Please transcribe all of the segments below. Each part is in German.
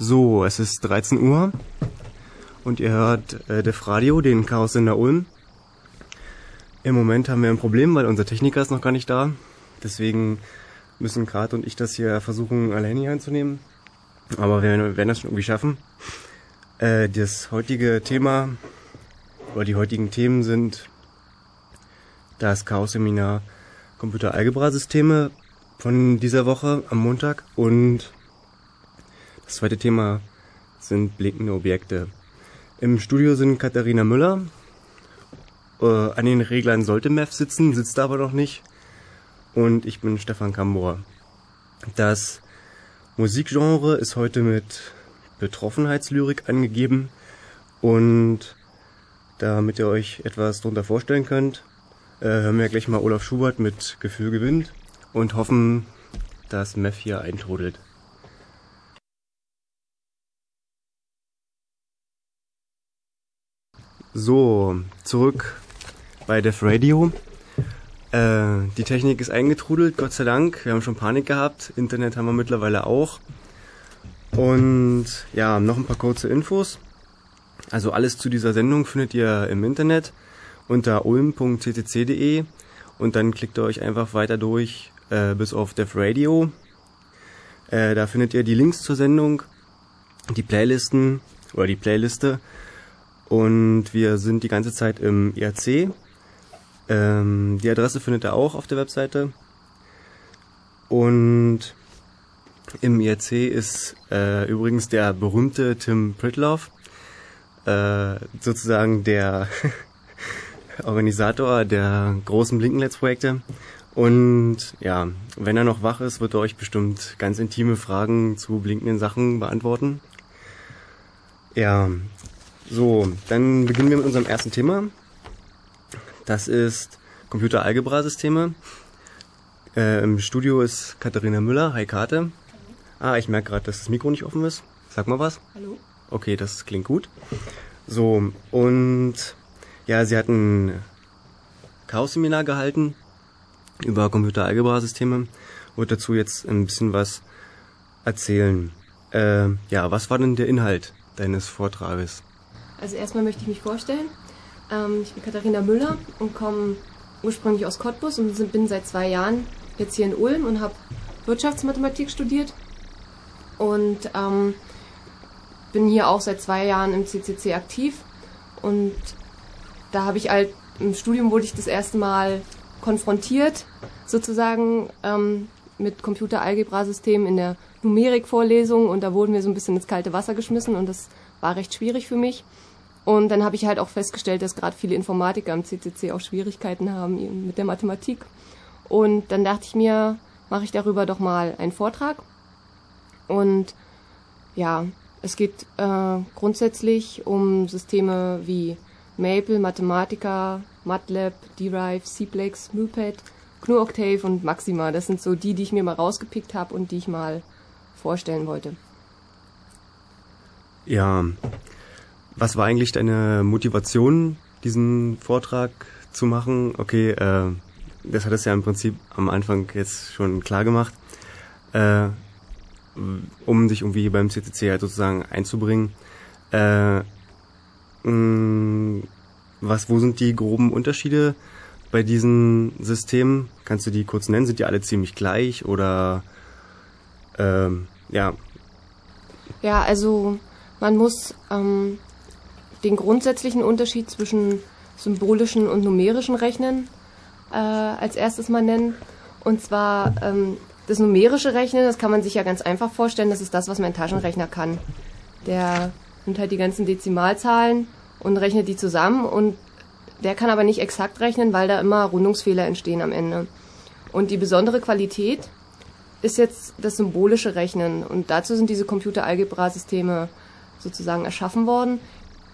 So, es ist 13 Uhr und ihr hört äh, Def Radio, den Chaos in der Ulm. Im Moment haben wir ein Problem, weil unser Techniker ist noch gar nicht da. Deswegen müssen Kart und ich das hier versuchen, alleine hier einzunehmen. Aber wir werden das schon irgendwie schaffen. Äh, das heutige Thema oder die heutigen Themen sind das Chaos-Seminar Computer-Algebra-Systeme von dieser Woche am Montag und das zweite Thema sind blinkende Objekte. Im Studio sind Katharina Müller. Äh, an den Reglern sollte Mev sitzen, sitzt aber noch nicht. Und ich bin Stefan Kambor. Das Musikgenre ist heute mit Betroffenheitslyrik angegeben. Und damit ihr euch etwas darunter vorstellen könnt, äh, hören wir gleich mal Olaf Schubert mit Gefühl gewinnt und hoffen, dass Mev hier eintrudelt. So, zurück bei Def Radio. Äh, die Technik ist eingetrudelt, Gott sei Dank. Wir haben schon Panik gehabt. Internet haben wir mittlerweile auch. Und ja, noch ein paar kurze Infos. Also alles zu dieser Sendung findet ihr im Internet unter ulm.ccc.de und dann klickt ihr euch einfach weiter durch äh, bis auf Def Radio. Äh, da findet ihr die Links zur Sendung, die Playlisten oder die Playliste und wir sind die ganze Zeit im IRC. Ähm, die Adresse findet ihr auch auf der Webseite. Und im IRC ist äh, übrigens der berühmte Tim Pritloff, äh, sozusagen der Organisator der großen Blinkenletz-Projekte. Und ja, wenn er noch wach ist, wird er euch bestimmt ganz intime Fragen zu blinkenden Sachen beantworten. Ja, so, dann beginnen wir mit unserem ersten Thema. Das ist Computer-Algebra-Systeme. Äh, Im Studio ist Katharina Müller. Hi Kate. Ah, ich merke gerade, dass das Mikro nicht offen ist. Sag mal was. Hallo. Okay, das klingt gut. So, und ja, sie hat ein Chaos-Seminar gehalten über Computer-Algebra-Systeme. Wird dazu jetzt ein bisschen was erzählen. Äh, ja, was war denn der Inhalt deines Vortrages? Also erstmal möchte ich mich vorstellen. Ähm, ich bin Katharina Müller und komme ursprünglich aus Cottbus und bin seit zwei Jahren jetzt hier in Ulm und habe Wirtschaftsmathematik studiert. Und ähm, bin hier auch seit zwei Jahren im CCC aktiv. Und da habe ich halt im Studium wurde ich das erste Mal konfrontiert sozusagen ähm, mit Computer-Algebra-Systemen in der Numerikvorlesung. Und da wurden wir so ein bisschen ins kalte Wasser geschmissen. Und das war recht schwierig für mich. Und dann habe ich halt auch festgestellt, dass gerade viele Informatiker am CCC auch Schwierigkeiten haben mit der Mathematik. Und dann dachte ich mir, mache ich darüber doch mal einen Vortrag. Und ja, es geht äh, grundsätzlich um Systeme wie Maple, Mathematica, MATLAB, Derive, CPlex, MuPad, GNU Octave und Maxima. Das sind so die, die ich mir mal rausgepickt habe und die ich mal vorstellen wollte. Ja, was war eigentlich deine Motivation, diesen Vortrag zu machen? Okay, äh, das hat es ja im Prinzip am Anfang jetzt schon klar gemacht, äh, um sich irgendwie beim CCC halt sozusagen einzubringen. Äh, mh, was, wo sind die groben Unterschiede bei diesen Systemen? Kannst du die kurz nennen? Sind die alle ziemlich gleich oder ähm, ja? Ja, also man muss ähm, den grundsätzlichen Unterschied zwischen symbolischen und numerischen Rechnen äh, als erstes mal nennen. Und zwar ähm, das numerische Rechnen, das kann man sich ja ganz einfach vorstellen, das ist das, was mein Taschenrechner kann. Der nimmt halt die ganzen Dezimalzahlen und rechnet die zusammen und der kann aber nicht exakt rechnen, weil da immer Rundungsfehler entstehen am Ende. Und die besondere Qualität ist jetzt das symbolische Rechnen und dazu sind diese Computeralgebra-Systeme sozusagen erschaffen worden,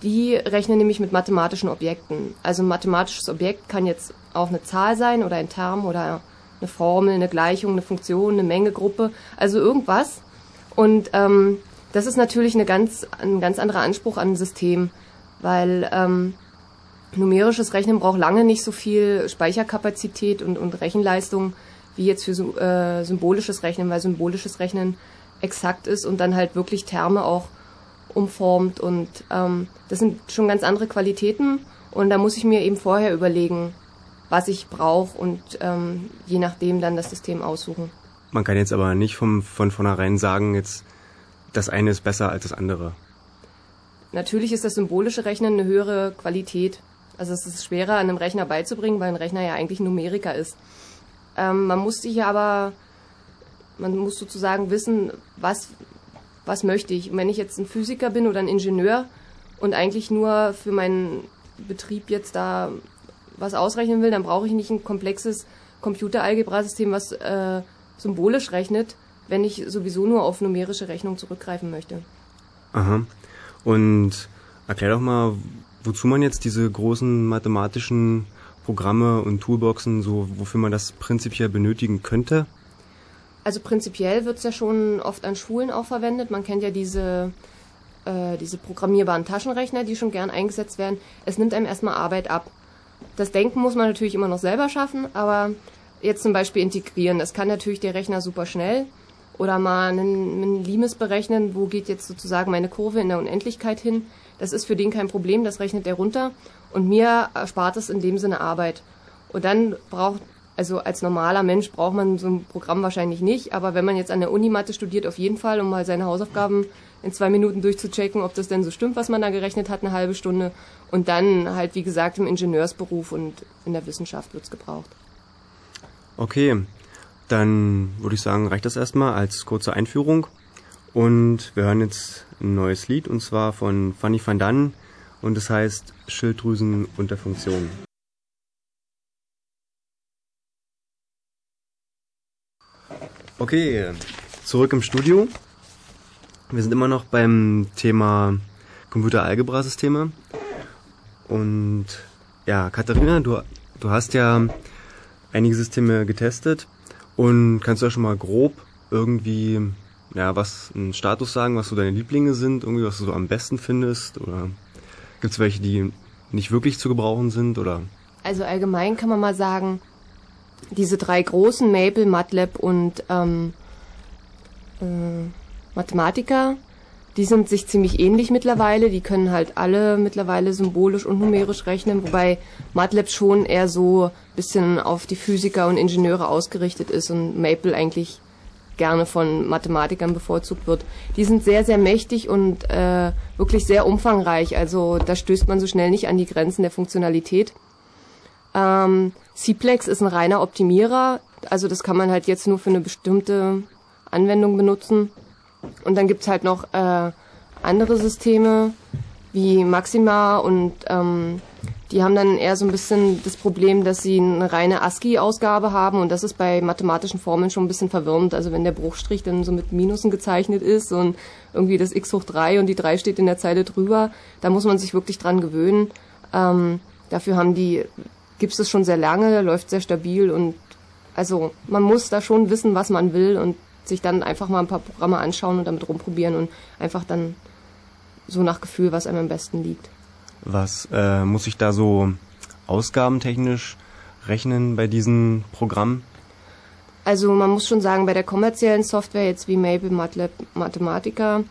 die rechnen nämlich mit mathematischen Objekten. Also ein mathematisches Objekt kann jetzt auch eine Zahl sein oder ein Term oder eine Formel, eine Gleichung, eine Funktion, eine Mengegruppe, also irgendwas. Und ähm, das ist natürlich eine ganz, ein ganz anderer Anspruch an ein System, weil ähm, numerisches Rechnen braucht lange nicht so viel Speicherkapazität und, und Rechenleistung wie jetzt für äh, symbolisches Rechnen, weil symbolisches Rechnen exakt ist und dann halt wirklich Terme auch umformt und ähm, das sind schon ganz andere Qualitäten und da muss ich mir eben vorher überlegen, was ich brauche und ähm, je nachdem dann das System aussuchen. Man kann jetzt aber nicht vom, von vornherein sagen, jetzt das eine ist besser als das andere. Natürlich ist das symbolische Rechnen eine höhere Qualität. Also es ist schwerer, einem Rechner beizubringen, weil ein Rechner ja eigentlich Numeriker ist. Ähm, man muss sich aber, man muss sozusagen wissen, was, was möchte ich. Und wenn ich jetzt ein Physiker bin oder ein Ingenieur und eigentlich nur für meinen Betrieb jetzt da was ausrechnen will, dann brauche ich nicht ein komplexes Computeralgebrasystem, was äh, symbolisch rechnet, wenn ich sowieso nur auf numerische Rechnung zurückgreifen möchte. Aha. Und erklär doch mal, wozu man jetzt diese großen mathematischen Programme und Toolboxen, so wofür man das prinzipiell benötigen könnte? Also prinzipiell wird es ja schon oft an Schulen auch verwendet. Man kennt ja diese, äh, diese programmierbaren Taschenrechner, die schon gern eingesetzt werden. Es nimmt einem erstmal Arbeit ab. Das Denken muss man natürlich immer noch selber schaffen, aber jetzt zum Beispiel integrieren, das kann natürlich der Rechner super schnell. Oder mal einen, einen Limes berechnen, wo geht jetzt sozusagen meine Kurve in der Unendlichkeit hin. Das ist für den kein Problem, das rechnet er runter. Und mir erspart es in dem Sinne Arbeit. Und dann braucht, also als normaler Mensch braucht man so ein Programm wahrscheinlich nicht, aber wenn man jetzt an der Unimatte studiert, auf jeden Fall, um mal seine Hausaufgaben in zwei Minuten durchzuchecken, ob das denn so stimmt, was man da gerechnet hat, eine halbe Stunde. Und dann halt, wie gesagt, im Ingenieursberuf und in der Wissenschaft wird's gebraucht. Okay, dann würde ich sagen, reicht das erstmal als kurze Einführung. Und wir hören jetzt ein neues Lied und zwar von Fanny van Dann und es heißt Schilddrüsen unter Funktion. Okay, zurück im Studio. Wir sind immer noch beim Thema Computeralgebrasysteme. Und ja, Katharina, du, du hast ja einige Systeme getestet und kannst du ja schon mal grob irgendwie, ja, was einen Status sagen, was so deine Lieblinge sind, irgendwie was du so am besten findest oder gibt es welche, die nicht wirklich zu gebrauchen sind oder? Also allgemein kann man mal sagen, diese drei großen, Maple, MATLAB und ähm, äh, Mathematiker, die sind sich ziemlich ähnlich mittlerweile. Die können halt alle mittlerweile symbolisch und numerisch rechnen, wobei MATLAB schon eher so bisschen auf die Physiker und Ingenieure ausgerichtet ist und Maple eigentlich gerne von Mathematikern bevorzugt wird. Die sind sehr, sehr mächtig und äh, wirklich sehr umfangreich. Also da stößt man so schnell nicht an die Grenzen der Funktionalität. Ähm, Cplex ist ein reiner Optimierer. Also das kann man halt jetzt nur für eine bestimmte Anwendung benutzen. Und dann gibt's halt noch äh, andere Systeme wie Maxima und ähm, die haben dann eher so ein bisschen das Problem, dass sie eine reine ASCII-Ausgabe haben und das ist bei mathematischen Formeln schon ein bisschen verwirrend. Also wenn der Bruchstrich dann so mit Minusen gezeichnet ist und irgendwie das x hoch 3 und die 3 steht in der Zeile drüber, da muss man sich wirklich dran gewöhnen. Ähm, dafür haben die, gibt's es schon sehr lange, läuft sehr stabil und also man muss da schon wissen, was man will und sich dann einfach mal ein paar Programme anschauen und damit rumprobieren und einfach dann so nach Gefühl, was einem am besten liegt. Was äh, muss ich da so ausgabentechnisch rechnen bei diesen Programmen? Also man muss schon sagen, bei der kommerziellen Software jetzt wie Maple, MATLAB, Mathematica,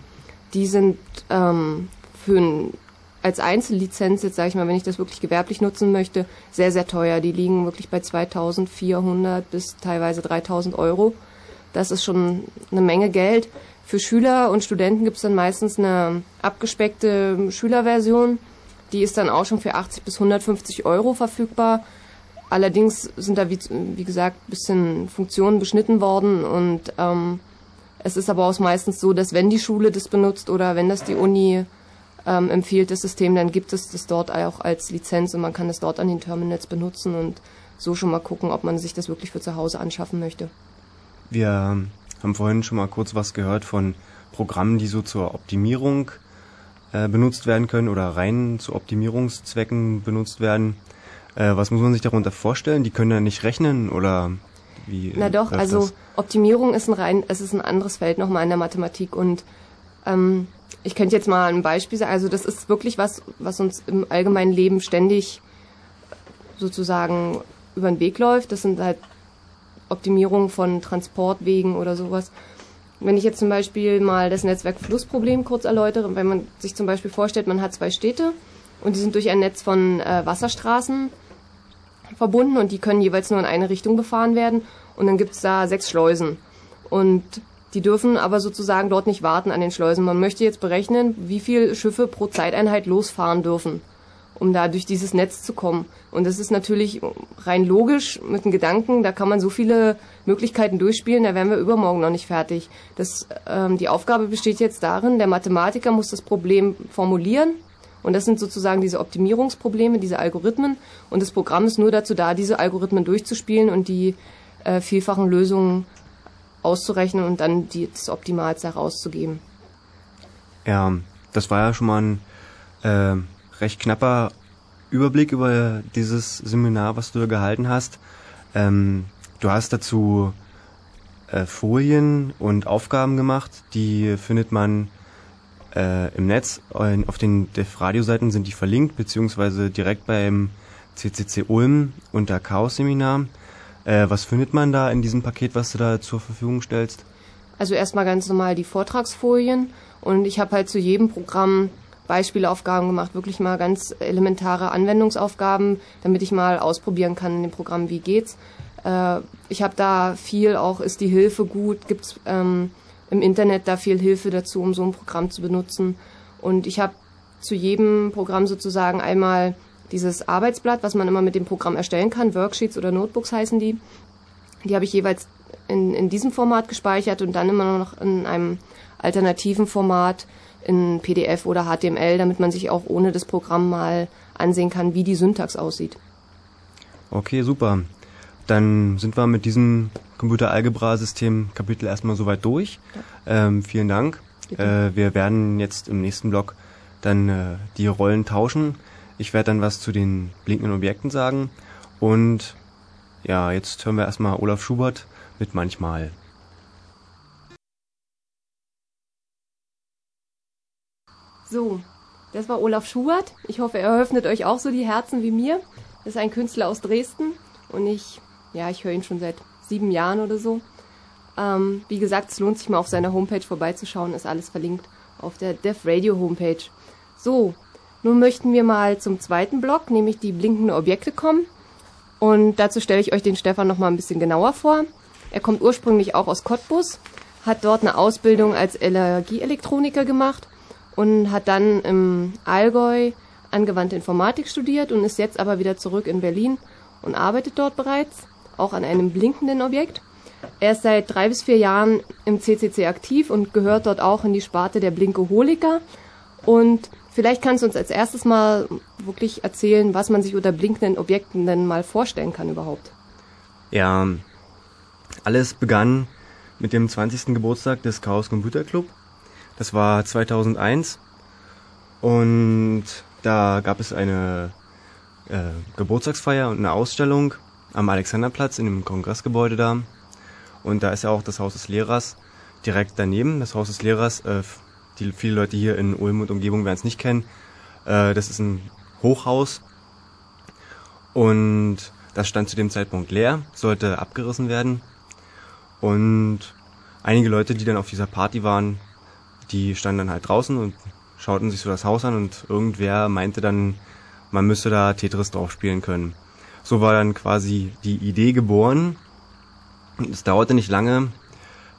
die sind ähm, für ein, als Einzellizenz, jetzt sage ich mal, wenn ich das wirklich gewerblich nutzen möchte, sehr, sehr teuer. Die liegen wirklich bei 2400 bis teilweise 3000 Euro. Das ist schon eine Menge Geld. Für Schüler und Studenten gibt es dann meistens eine abgespeckte Schülerversion die ist dann auch schon für 80 bis 150 Euro verfügbar. Allerdings sind da, wie, wie gesagt, bisschen Funktionen beschnitten worden und ähm, es ist aber auch meistens so, dass wenn die Schule das benutzt oder wenn das die Uni ähm, empfiehlt, das System, dann gibt es das dort auch als Lizenz und man kann es dort an den Terminals benutzen und so schon mal gucken, ob man sich das wirklich für zu Hause anschaffen möchte. Wir haben vorhin schon mal kurz was gehört von Programmen, die so zur Optimierung äh, benutzt werden können oder rein zu Optimierungszwecken benutzt werden. Äh, was muss man sich darunter vorstellen? Die können ja nicht rechnen oder wie? Na doch, also das? Optimierung ist ein rein, es ist ein anderes Feld nochmal in der Mathematik und ähm, ich könnte jetzt mal ein Beispiel sagen. Also das ist wirklich was, was uns im allgemeinen Leben ständig sozusagen über den Weg läuft. Das sind halt Optimierungen von Transportwegen oder sowas. Wenn ich jetzt zum Beispiel mal das Netzwerk-Flussproblem kurz erläutere, wenn man sich zum Beispiel vorstellt, man hat zwei Städte und die sind durch ein Netz von äh, Wasserstraßen verbunden und die können jeweils nur in eine Richtung befahren werden und dann gibt's da sechs Schleusen. Und die dürfen aber sozusagen dort nicht warten an den Schleusen. Man möchte jetzt berechnen, wie viele Schiffe pro Zeiteinheit losfahren dürfen, um da durch dieses Netz zu kommen. Und das ist natürlich rein logisch mit dem Gedanken, da kann man so viele Möglichkeiten durchspielen, da wären wir übermorgen noch nicht fertig. Das, ähm, die Aufgabe besteht jetzt darin, der Mathematiker muss das Problem formulieren. Und das sind sozusagen diese Optimierungsprobleme, diese Algorithmen. Und das Programm ist nur dazu da, diese Algorithmen durchzuspielen und die äh, vielfachen Lösungen auszurechnen und dann die, das Optimalste herauszugeben. Ja, das war ja schon mal ein äh, recht knapper Überblick über dieses Seminar, was du gehalten hast. Ähm, du hast dazu äh, Folien und Aufgaben gemacht, die findet man äh, im Netz. Auf den DEF-Radioseiten sind die verlinkt, beziehungsweise direkt beim CCC Ulm unter Chaos-Seminar. Äh, was findet man da in diesem Paket, was du da zur Verfügung stellst? Also erstmal ganz normal die Vortragsfolien und ich habe halt zu jedem Programm Beispielaufgaben gemacht, wirklich mal ganz elementare Anwendungsaufgaben, damit ich mal ausprobieren kann in dem Programm, wie geht's. Äh, ich habe da viel auch, ist die Hilfe gut, gibt's ähm, im Internet da viel Hilfe dazu, um so ein Programm zu benutzen. Und ich habe zu jedem Programm sozusagen einmal dieses Arbeitsblatt, was man immer mit dem Programm erstellen kann, Worksheets oder Notebooks heißen die. Die habe ich jeweils in, in diesem Format gespeichert und dann immer noch in einem alternativen Format in PDF oder HTML, damit man sich auch ohne das Programm mal ansehen kann, wie die Syntax aussieht. Okay, super. Dann sind wir mit diesem Computeralgebra-System Kapitel erstmal soweit durch. Ja. Ähm, vielen Dank. Äh, wir werden jetzt im nächsten Block dann äh, die Rollen tauschen. Ich werde dann was zu den blinkenden Objekten sagen. Und ja, jetzt hören wir erstmal Olaf Schubert mit manchmal. So, das war Olaf Schubert. Ich hoffe, er öffnet euch auch so die Herzen wie mir. Das ist ein Künstler aus Dresden und ich, ja, ich höre ihn schon seit sieben Jahren oder so. Ähm, wie gesagt, es lohnt sich mal auf seiner Homepage vorbeizuschauen, ist alles verlinkt auf der Dev Radio Homepage. So, nun möchten wir mal zum zweiten Block, nämlich die blinkenden Objekte kommen. Und dazu stelle ich euch den Stefan noch mal ein bisschen genauer vor. Er kommt ursprünglich auch aus Cottbus, hat dort eine Ausbildung als Energieelektroniker gemacht und hat dann im Allgäu angewandte Informatik studiert und ist jetzt aber wieder zurück in Berlin und arbeitet dort bereits, auch an einem blinkenden Objekt. Er ist seit drei bis vier Jahren im CCC aktiv und gehört dort auch in die Sparte der Blinkeholiker. Und Vielleicht kannst du uns als erstes mal wirklich erzählen, was man sich unter blinkenden Objekten denn mal vorstellen kann überhaupt. Ja, alles begann mit dem 20. Geburtstag des Chaos Computer Club. Das war 2001 und da gab es eine äh, Geburtstagsfeier und eine Ausstellung am Alexanderplatz in dem Kongressgebäude da. Und da ist ja auch das Haus des Lehrers direkt daneben. Das Haus des Lehrers äh, die viele Leute hier in Ulm und Umgebung werden es nicht kennen. Äh, das ist ein Hochhaus und das stand zu dem Zeitpunkt leer, sollte abgerissen werden. Und einige Leute, die dann auf dieser Party waren, die standen dann halt draußen und schauten sich so das Haus an und irgendwer meinte dann, man müsste da Tetris drauf spielen können. So war dann quasi die Idee geboren. Es dauerte nicht lange,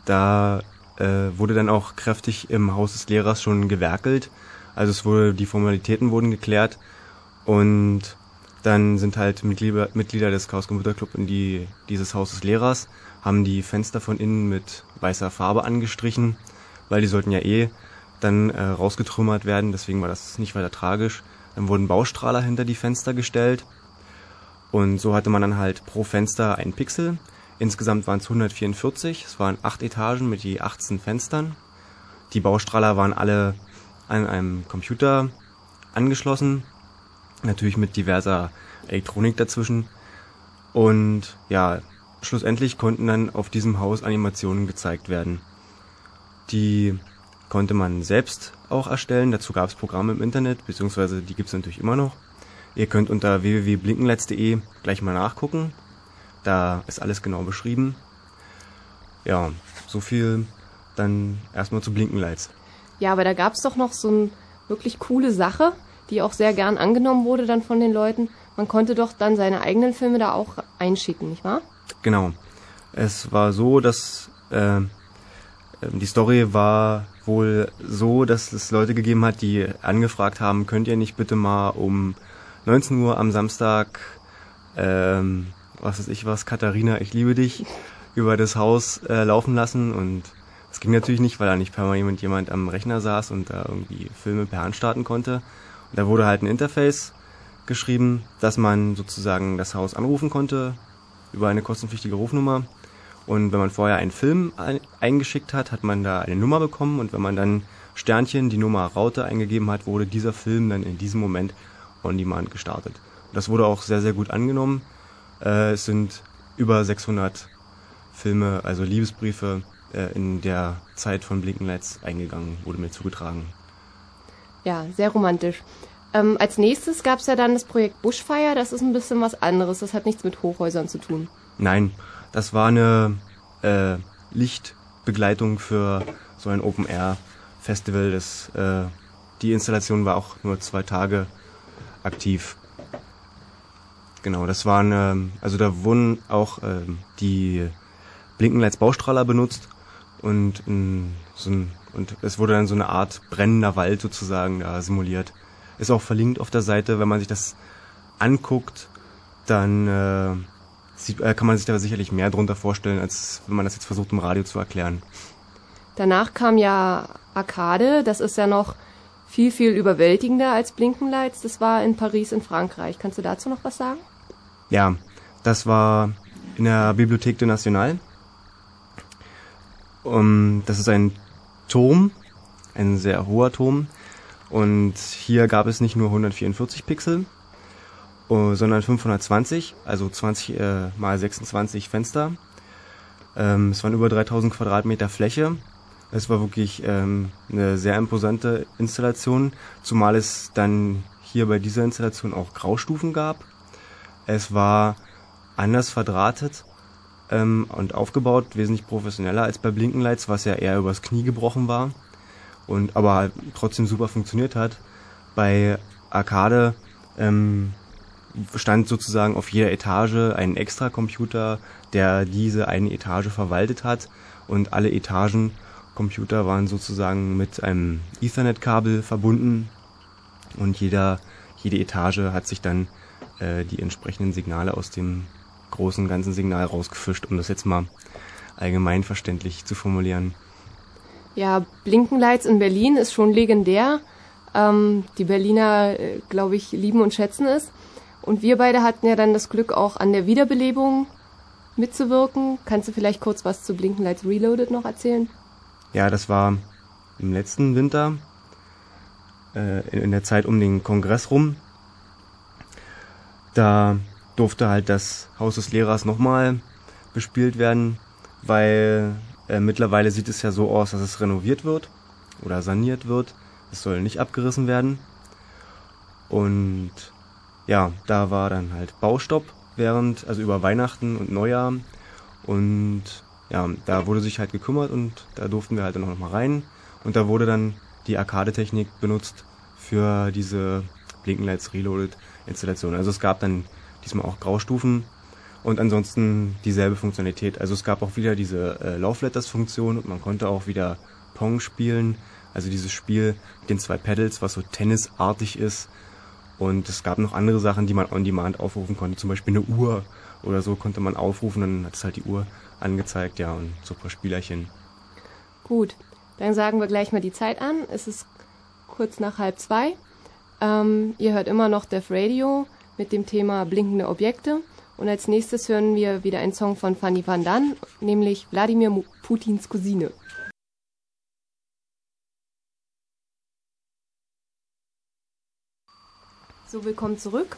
da äh, wurde dann auch kräftig im Haus des Lehrers schon gewerkelt. Also es wurde, die Formalitäten wurden geklärt und dann sind halt Mitglieder, Mitglieder des Chaos Computer Club in die, dieses Haus des Lehrers, haben die Fenster von innen mit weißer Farbe angestrichen, weil die sollten ja eh dann äh, rausgetrümmert werden, deswegen war das nicht weiter tragisch. Dann wurden Baustrahler hinter die Fenster gestellt und so hatte man dann halt pro Fenster einen Pixel Insgesamt waren es 144. Es waren acht Etagen mit je 18 Fenstern. Die Baustrahler waren alle an einem Computer angeschlossen. Natürlich mit diverser Elektronik dazwischen. Und ja, schlussendlich konnten dann auf diesem Haus Animationen gezeigt werden. Die konnte man selbst auch erstellen. Dazu gab es Programme im Internet, beziehungsweise die gibt es natürlich immer noch. Ihr könnt unter www.blinkenletz.de gleich mal nachgucken. Da ist alles genau beschrieben. Ja, so viel dann erstmal zu Blinkenlights. Ja, aber da gab es doch noch so eine wirklich coole Sache, die auch sehr gern angenommen wurde dann von den Leuten. Man konnte doch dann seine eigenen Filme da auch einschicken, nicht wahr? Genau. Es war so, dass äh, die Story war wohl so, dass es Leute gegeben hat, die angefragt haben, könnt ihr nicht bitte mal um 19 Uhr am Samstag, ähm, was weiß ich was, Katharina, ich liebe dich, über das Haus äh, laufen lassen und das ging natürlich nicht, weil da nicht permanent jemand am Rechner saß und da irgendwie Filme per Hand starten konnte. Und da wurde halt ein Interface geschrieben, dass man sozusagen das Haus anrufen konnte über eine kostenpflichtige Rufnummer. Und wenn man vorher einen Film eingeschickt hat, hat man da eine Nummer bekommen und wenn man dann Sternchen die Nummer Raute eingegeben hat, wurde dieser Film dann in diesem Moment on demand gestartet. Und das wurde auch sehr, sehr gut angenommen. Äh, es sind über 600 Filme, also Liebesbriefe äh, in der Zeit von Blinkenlights eingegangen, wurde mir zugetragen. Ja, sehr romantisch. Ähm, als nächstes gab es ja dann das Projekt Bushfire, das ist ein bisschen was anderes, das hat nichts mit Hochhäusern zu tun. Nein, das war eine äh, Lichtbegleitung für so ein Open-Air-Festival. äh, die Installation war auch nur zwei Tage aktiv. Genau, das waren, äh, also da wurden auch äh, die Blinkenlights Baustrahler benutzt und, in so ein, und es wurde dann so eine Art brennender Wald sozusagen da simuliert. Ist auch verlinkt auf der Seite, wenn man sich das anguckt, dann äh, sieht, äh, kann man sich da sicherlich mehr drunter vorstellen, als wenn man das jetzt versucht im Radio zu erklären. Danach kam ja Arcade, das ist ja noch viel, viel überwältigender als Blinkenlights. Das war in Paris in Frankreich. Kannst du dazu noch was sagen? Ja, das war in der Bibliothèque de Nationale. Um, das ist ein Turm, ein sehr hoher Turm. Und hier gab es nicht nur 144 Pixel, uh, sondern 520, also 20 äh, mal 26 Fenster. Ähm, es waren über 3000 Quadratmeter Fläche. Es war wirklich ähm, eine sehr imposante Installation, zumal es dann hier bei dieser Installation auch Graustufen gab. Es war anders verdrahtet ähm, und aufgebaut, wesentlich professioneller als bei Blinkenlights, was ja eher übers Knie gebrochen war und aber halt trotzdem super funktioniert hat. Bei Arcade ähm, stand sozusagen auf jeder Etage ein extra Computer, der diese eine Etage verwaltet hat und alle Etagen Computer waren sozusagen mit einem Ethernet-Kabel verbunden und jeder, jede Etage hat sich dann äh, die entsprechenden Signale aus dem großen ganzen Signal rausgefischt, um das jetzt mal allgemein verständlich zu formulieren. Ja, Blinkenlights in Berlin ist schon legendär. Ähm, die Berliner, äh, glaube ich, lieben und schätzen es. Und wir beide hatten ja dann das Glück, auch an der Wiederbelebung mitzuwirken. Kannst du vielleicht kurz was zu Blinkenlights Reloaded noch erzählen? Ja, das war im letzten Winter, äh, in der Zeit um den Kongress rum. Da durfte halt das Haus des Lehrers nochmal bespielt werden, weil äh, mittlerweile sieht es ja so aus, dass es renoviert wird oder saniert wird. Es soll nicht abgerissen werden. Und ja, da war dann halt Baustopp während, also über Weihnachten und Neujahr. Und ja, da wurde sich halt gekümmert und da durften wir halt dann auch nochmal rein. Und da wurde dann die Arcade-Technik benutzt für diese Blinkenlights Reloaded Installation. Also es gab dann diesmal auch Graustufen und ansonsten dieselbe Funktionalität. Also es gab auch wieder diese äh, Love Letters Funktion und man konnte auch wieder Pong spielen. Also dieses Spiel mit den zwei Pedals, was so tennisartig ist. Und es gab noch andere Sachen, die man on demand aufrufen konnte. Zum Beispiel eine Uhr oder so konnte man aufrufen, dann hat es halt die Uhr angezeigt, ja, und so ein paar Spielerchen. Gut, dann sagen wir gleich mal die Zeit an. Es ist kurz nach halb zwei. Ähm, ihr hört immer noch Def Radio mit dem Thema blinkende Objekte. Und als nächstes hören wir wieder einen Song von Fanny Van Dan, nämlich Wladimir Putins Cousine. So, willkommen zurück.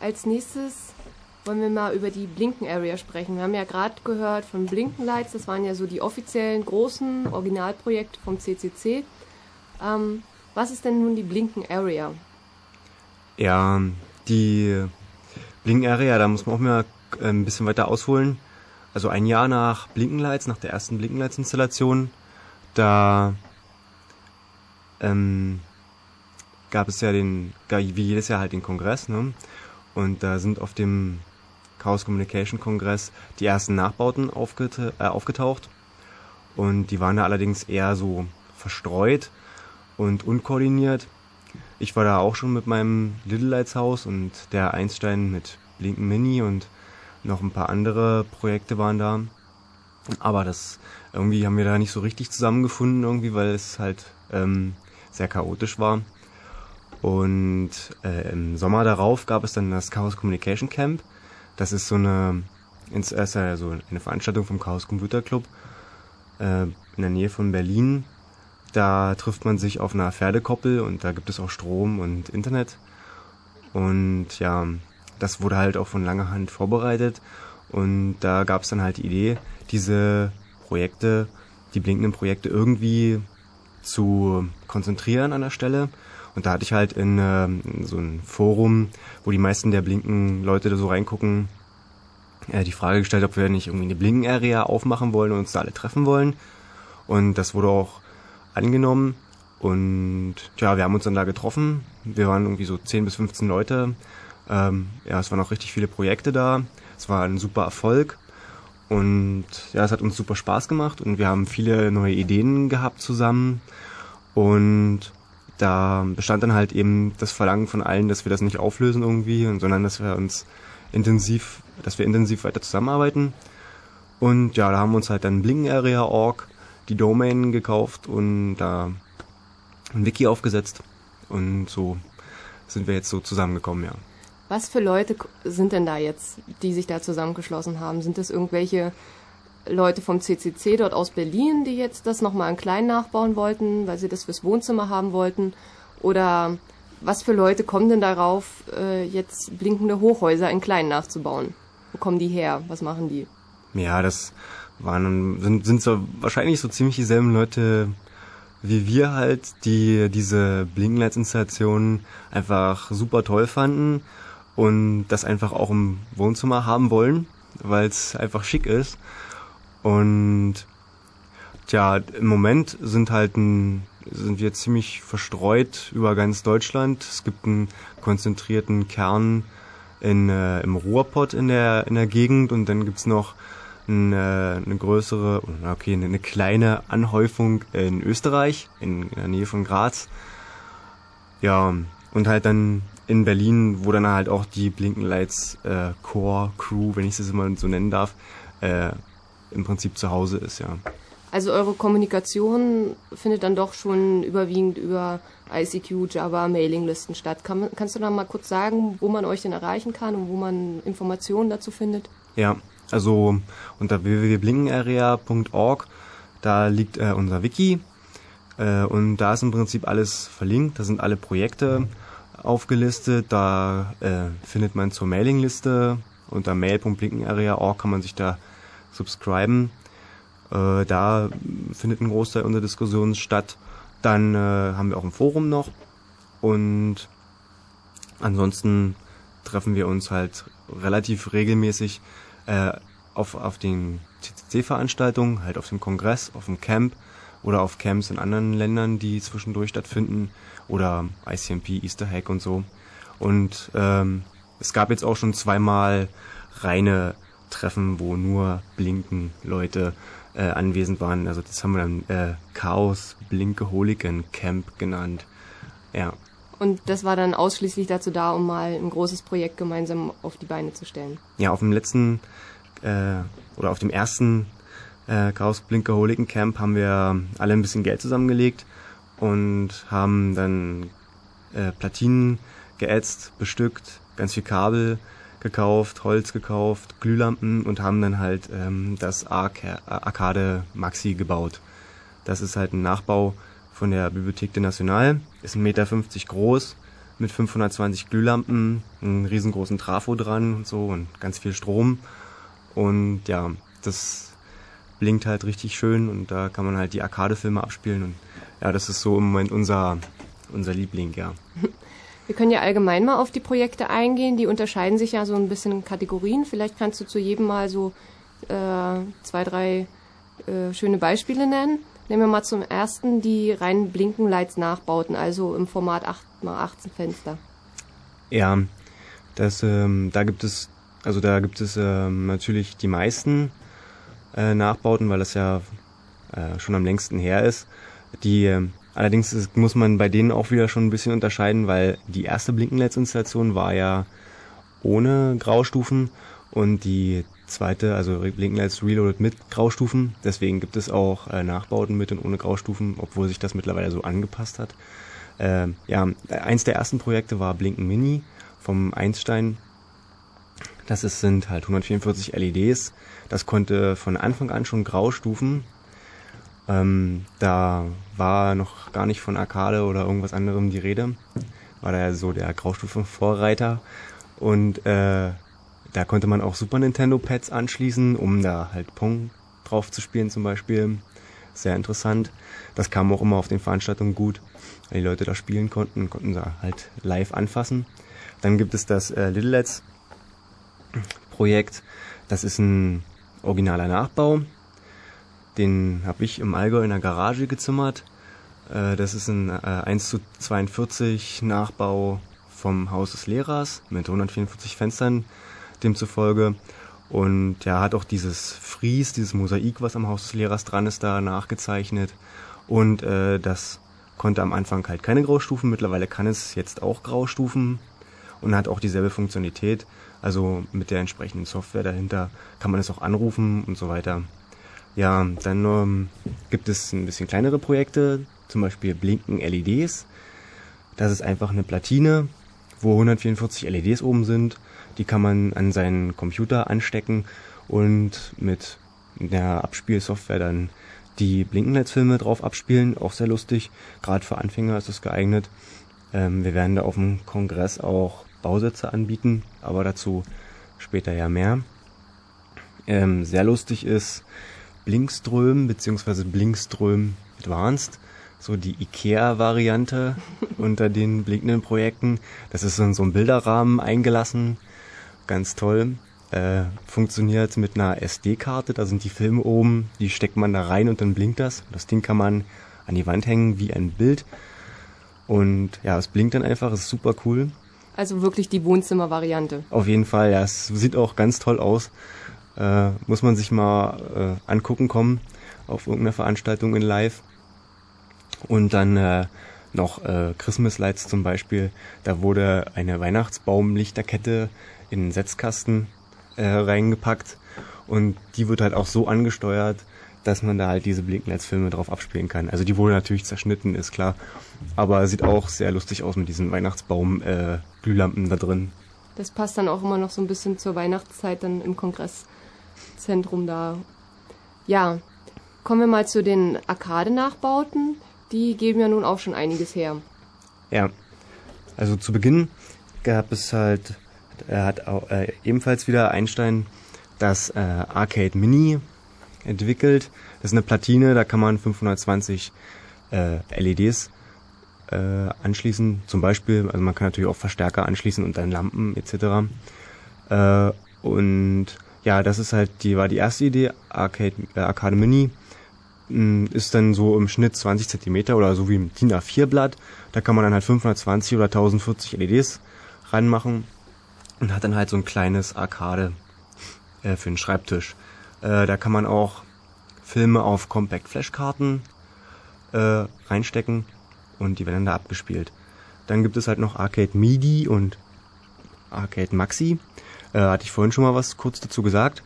Als nächstes wollen wir mal über die Blinken Area sprechen. Wir haben ja gerade gehört von Blinken Lights, das waren ja so die offiziellen großen Originalprojekte vom CCC. Ähm, was ist denn nun die Blinken Area? Ja, die Blinken Area, da muss man auch mal äh, ein bisschen weiter ausholen. Also ein Jahr nach Blinkenlights, nach der ersten Blinkenlights Installation, da ähm, gab es ja den, wie jedes Jahr halt den Kongress, ne? Und da sind auf dem Chaos Communication Kongress die ersten Nachbauten aufget äh, aufgetaucht. Und die waren da allerdings eher so verstreut und unkoordiniert. Ich war da auch schon mit meinem Little Lights Haus und der Einstein mit Blinken Mini und noch ein paar andere Projekte waren da. Aber das irgendwie haben wir da nicht so richtig zusammengefunden irgendwie, weil es halt ähm, sehr chaotisch war. Und äh, im Sommer darauf gab es dann das Chaos Communication Camp. Das ist so eine, ist also eine Veranstaltung vom Chaos Computer Club äh, in der Nähe von Berlin. Da trifft man sich auf einer Pferdekoppel und da gibt es auch Strom und Internet. Und ja, das wurde halt auch von langer Hand vorbereitet. Und da gab es dann halt die Idee, diese Projekte, die blinkenden Projekte irgendwie zu konzentrieren an der Stelle. Und da hatte ich halt in, äh, so ein Forum, wo die meisten der blinken Leute da so reingucken, äh, die Frage gestellt, ob wir nicht irgendwie eine Blinken-Area aufmachen wollen und uns da alle treffen wollen. Und das wurde auch angenommen. Und ja, wir haben uns dann da getroffen. Wir waren irgendwie so 10 bis 15 Leute. Ähm, ja, es waren auch richtig viele Projekte da. Es war ein super Erfolg. Und ja, es hat uns super Spaß gemacht und wir haben viele neue Ideen gehabt zusammen. Und da bestand dann halt eben das Verlangen von allen, dass wir das nicht auflösen irgendwie, sondern dass wir uns intensiv, dass wir intensiv weiter zusammenarbeiten. Und ja, da haben wir uns halt dann Blinken-Area.org die Domain gekauft und da ein Wiki aufgesetzt. Und so sind wir jetzt so zusammengekommen, ja. Was für Leute sind denn da jetzt, die sich da zusammengeschlossen haben? Sind das irgendwelche Leute vom CCC dort aus Berlin, die jetzt das nochmal in klein nachbauen wollten, weil sie das fürs Wohnzimmer haben wollten? Oder was für Leute kommen denn darauf, äh, jetzt blinkende Hochhäuser in klein nachzubauen? Wo kommen die her? Was machen die? Ja, das waren sind, sind so wahrscheinlich so ziemlich dieselben Leute wie wir halt, die diese Blinkenlights-Installationen einfach super toll fanden und das einfach auch im Wohnzimmer haben wollen, weil es einfach schick ist. Und tja, im Moment sind halt ein, sind wir ziemlich verstreut über ganz Deutschland. Es gibt einen konzentrierten Kern in, äh, im Ruhrpott in der, in der Gegend und dann gibt's noch eine, eine größere, okay, eine kleine Anhäufung in Österreich, in, der Nähe von Graz. Ja, und halt dann in Berlin, wo dann halt auch die Blinken Lights äh, Core Crew, wenn ich das immer so nennen darf, äh, im Prinzip zu Hause ist, ja. Also eure Kommunikation findet dann doch schon überwiegend über ICQ, Java, Mailinglisten statt. Kann, kannst du da mal kurz sagen, wo man euch denn erreichen kann und wo man Informationen dazu findet? Ja, also unter www.blinkenarea.org, da liegt äh, unser Wiki äh, und da ist im Prinzip alles verlinkt. Da sind alle Projekte aufgelistet. Da äh, findet man zur Mailingliste unter mail.blinkenarea.org kann man sich da subscriben. Äh, da findet ein Großteil unserer Diskussionen statt. Dann äh, haben wir auch ein Forum noch und ansonsten treffen wir uns halt relativ regelmäßig äh, auf, auf den CCC-Veranstaltungen, halt auf dem Kongress, auf dem Camp oder auf Camps in anderen Ländern, die zwischendurch stattfinden oder ICMP, Easter Hack und so. Und ähm, es gab jetzt auch schon zweimal reine Treffen, wo nur Blinken Leute äh, anwesend waren. Also das haben wir dann äh, Chaos Blinkeholiken Camp genannt. Ja. Und das war dann ausschließlich dazu da, um mal ein großes Projekt gemeinsam auf die Beine zu stellen. Ja, auf dem letzten äh, oder auf dem ersten äh, Chaos Blinkeholiken Camp haben wir alle ein bisschen Geld zusammengelegt und haben dann äh, Platinen geätzt, bestückt, ganz viel Kabel gekauft, Holz gekauft, Glühlampen und haben dann halt ähm, das Arcade Maxi gebaut. Das ist halt ein Nachbau von der Bibliothek de National, ist 1,50 Meter groß, mit 520 Glühlampen, einen riesengroßen Trafo dran und so und ganz viel Strom. Und ja, das blinkt halt richtig schön und da kann man halt die Arcade-Filme abspielen und ja, das ist so im Moment unser, unser Liebling, ja. Wir können ja allgemein mal auf die Projekte eingehen. Die unterscheiden sich ja so ein bisschen in Kategorien. Vielleicht kannst du zu jedem mal so äh, zwei, drei äh, schöne Beispiele nennen. Nehmen wir mal zum ersten die reinen Blinkenlights nachbauten, also im Format 8x18 Fenster. Ja, das, ähm, da gibt es, also da gibt es ähm, natürlich die meisten äh, Nachbauten, weil das ja äh, schon am längsten her ist. Die äh, allerdings ist, muss man bei denen auch wieder schon ein bisschen unterscheiden, weil die erste Blinkenlights-Installation war ja ohne Graustufen und die zweite, also Blinkenlights Reloaded mit Graustufen. Deswegen gibt es auch äh, Nachbauten mit und ohne Graustufen, obwohl sich das mittlerweile so angepasst hat. Äh, ja, eins der ersten Projekte war Blinken Mini vom Einstein. Das ist, sind halt 144 LEDs. Das konnte von Anfang an schon Graustufen. Ähm, da war noch gar nicht von Arcade oder irgendwas anderem die Rede. War da ja so der Graustufen-Vorreiter. Und äh, da konnte man auch Super Nintendo Pads anschließen, um da halt Pong drauf zu spielen zum Beispiel. Sehr interessant. Das kam auch immer auf den Veranstaltungen gut, weil die Leute da spielen konnten, konnten da halt live anfassen. Dann gibt es das äh, Little Let's Projekt. Das ist ein originaler Nachbau. Den habe ich im Allgäu in der Garage gezimmert. Äh, das ist ein äh, 1 zu 42 Nachbau vom Haus des Lehrers mit 144 Fenstern demzufolge. Und er hat auch dieses Fries, dieses Mosaik, was am Haus des Lehrers dran ist, da nachgezeichnet. Und äh, das konnte am Anfang halt keine Graustufen, mittlerweile kann es jetzt auch Graustufen und hat auch dieselbe Funktionalität. Also mit der entsprechenden Software dahinter kann man es auch anrufen und so weiter. Ja, dann ähm, gibt es ein bisschen kleinere Projekte, zum Beispiel Blinken LEDs. Das ist einfach eine Platine, wo 144 LEDs oben sind. Die kann man an seinen Computer anstecken und mit der Abspielsoftware dann die Blinkenlights-Filme drauf abspielen. Auch sehr lustig. Gerade für Anfänger ist es geeignet. Ähm, wir werden da auf dem Kongress auch Bausätze anbieten, aber dazu später ja mehr. Ähm, sehr lustig ist Blinkström bzw. Blinkström Advanced so die IKEA-Variante unter den blinkenden Projekten. Das ist in so einem Bilderrahmen eingelassen. Ganz toll. Äh, funktioniert mit einer SD-Karte. Da sind die Filme oben. Die steckt man da rein und dann blinkt das. Das Ding kann man an die Wand hängen wie ein Bild. Und ja, es blinkt dann einfach. Es ist super cool. Also wirklich die Wohnzimmer-Variante. Auf jeden Fall, ja. Es sieht auch ganz toll aus. Äh, muss man sich mal äh, angucken kommen auf irgendeiner Veranstaltung in Live. Und dann äh, noch äh, Christmas Lights zum Beispiel. Da wurde eine Weihnachtsbaumlichterkette in einen Setzkasten äh, reingepackt und die wird halt auch so angesteuert, dass man da halt diese Blinklights-Filme drauf abspielen kann. Also die wurde natürlich zerschnitten, ist klar, aber sieht auch sehr lustig aus mit diesen Weihnachtsbaum-Glühlampen äh, da drin. Das passt dann auch immer noch so ein bisschen zur Weihnachtszeit dann im Kongresszentrum da. Ja, kommen wir mal zu den Arcade-Nachbauten die geben ja nun auch schon einiges her. Ja, also zu Beginn gab es halt, er hat auch, äh, ebenfalls wieder Einstein das äh, Arcade Mini entwickelt. Das ist eine Platine, da kann man 520 äh, LEDs äh, anschließen. Zum Beispiel, also man kann natürlich auch Verstärker anschließen und dann Lampen etc. Äh, und ja, das ist halt die war die erste Idee Arcade äh, Arcade Mini ist dann so im Schnitt 20 Zentimeter oder so wie im DIN A4 Blatt. Da kann man dann halt 520 oder 1040 LEDs reinmachen und hat dann halt so ein kleines Arcade äh, für den Schreibtisch. Äh, da kann man auch Filme auf Compact Flashkarten äh, reinstecken und die werden dann da abgespielt. Dann gibt es halt noch Arcade MIDI und Arcade Maxi. Äh, hatte ich vorhin schon mal was kurz dazu gesagt.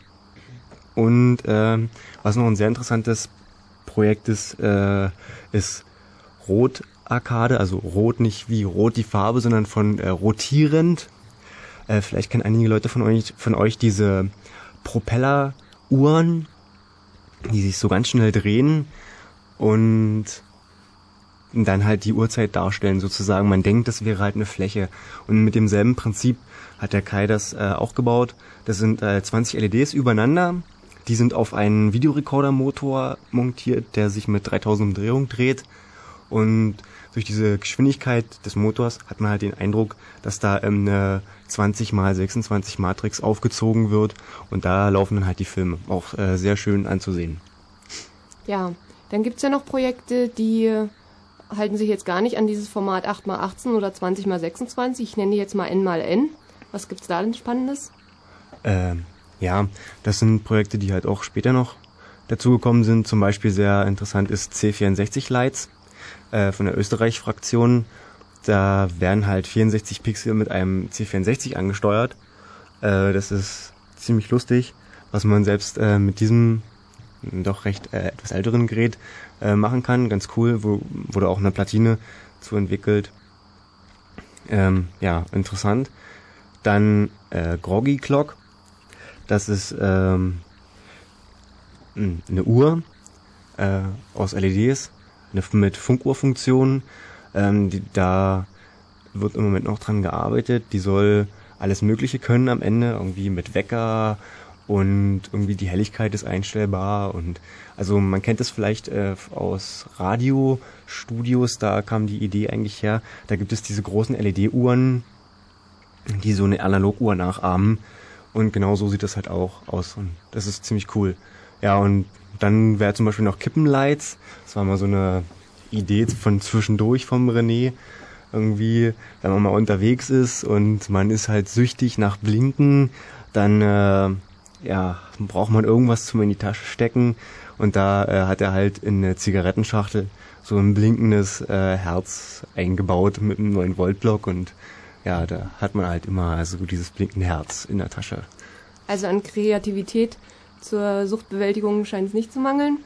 Und äh, was noch ein sehr interessantes Projekt ist, äh, ist Rot Arcade, also rot nicht wie rot die Farbe, sondern von äh, rotierend. Äh, vielleicht kennen einige Leute von euch, von euch diese Propelleruhren, die sich so ganz schnell drehen und dann halt die Uhrzeit darstellen sozusagen. Man denkt, das wäre halt eine Fläche. Und mit demselben Prinzip hat der Kai das äh, auch gebaut. Das sind äh, 20 LEDs übereinander die sind auf einen Videorekordermotor montiert, der sich mit 3000 Umdrehungen dreht. Und durch diese Geschwindigkeit des Motors hat man halt den Eindruck, dass da ähm, eine 20 mal 26 Matrix aufgezogen wird und da laufen dann halt die Filme. Auch äh, sehr schön anzusehen. Ja, Dann gibt es ja noch Projekte, die halten sich jetzt gar nicht an dieses Format 8x18 oder 20x26. Ich nenne die jetzt mal N mal N. Was gibt's da denn Spannendes? Ähm, ja, das sind Projekte, die halt auch später noch dazugekommen sind. Zum Beispiel sehr interessant ist C64 Lights äh, von der Österreich-Fraktion. Da werden halt 64 Pixel mit einem C64 angesteuert. Äh, das ist ziemlich lustig, was man selbst äh, mit diesem doch recht äh, etwas älteren Gerät äh, machen kann. Ganz cool, wo, wurde auch eine Platine zu entwickelt. Ähm, ja, interessant. Dann äh, Groggy Clock. Das ist ähm, eine Uhr äh, aus LEDs, eine, mit Funkuhrfunktionen. Ähm, die, da wird im Moment noch dran gearbeitet. Die soll alles Mögliche können am Ende, irgendwie mit Wecker und irgendwie die Helligkeit ist einstellbar und also man kennt es vielleicht äh, aus Radiostudios, da kam die Idee eigentlich her. Da gibt es diese großen LED-Uhren, die so eine Analoguhr nachahmen und genau so sieht das halt auch aus und das ist ziemlich cool. Ja und dann wäre zum Beispiel noch Kippenlights. Das war mal so eine Idee von zwischendurch vom René irgendwie, wenn man mal unterwegs ist und man ist halt süchtig nach Blinken, dann äh, ja, braucht man irgendwas zum in die Tasche stecken und da äh, hat er halt in eine Zigarettenschachtel so ein blinkendes äh, Herz eingebaut mit einem 9 Volt Block und ja, da hat man halt immer also dieses blinkende Herz in der Tasche. Also an Kreativität zur Suchtbewältigung scheint es nicht zu mangeln.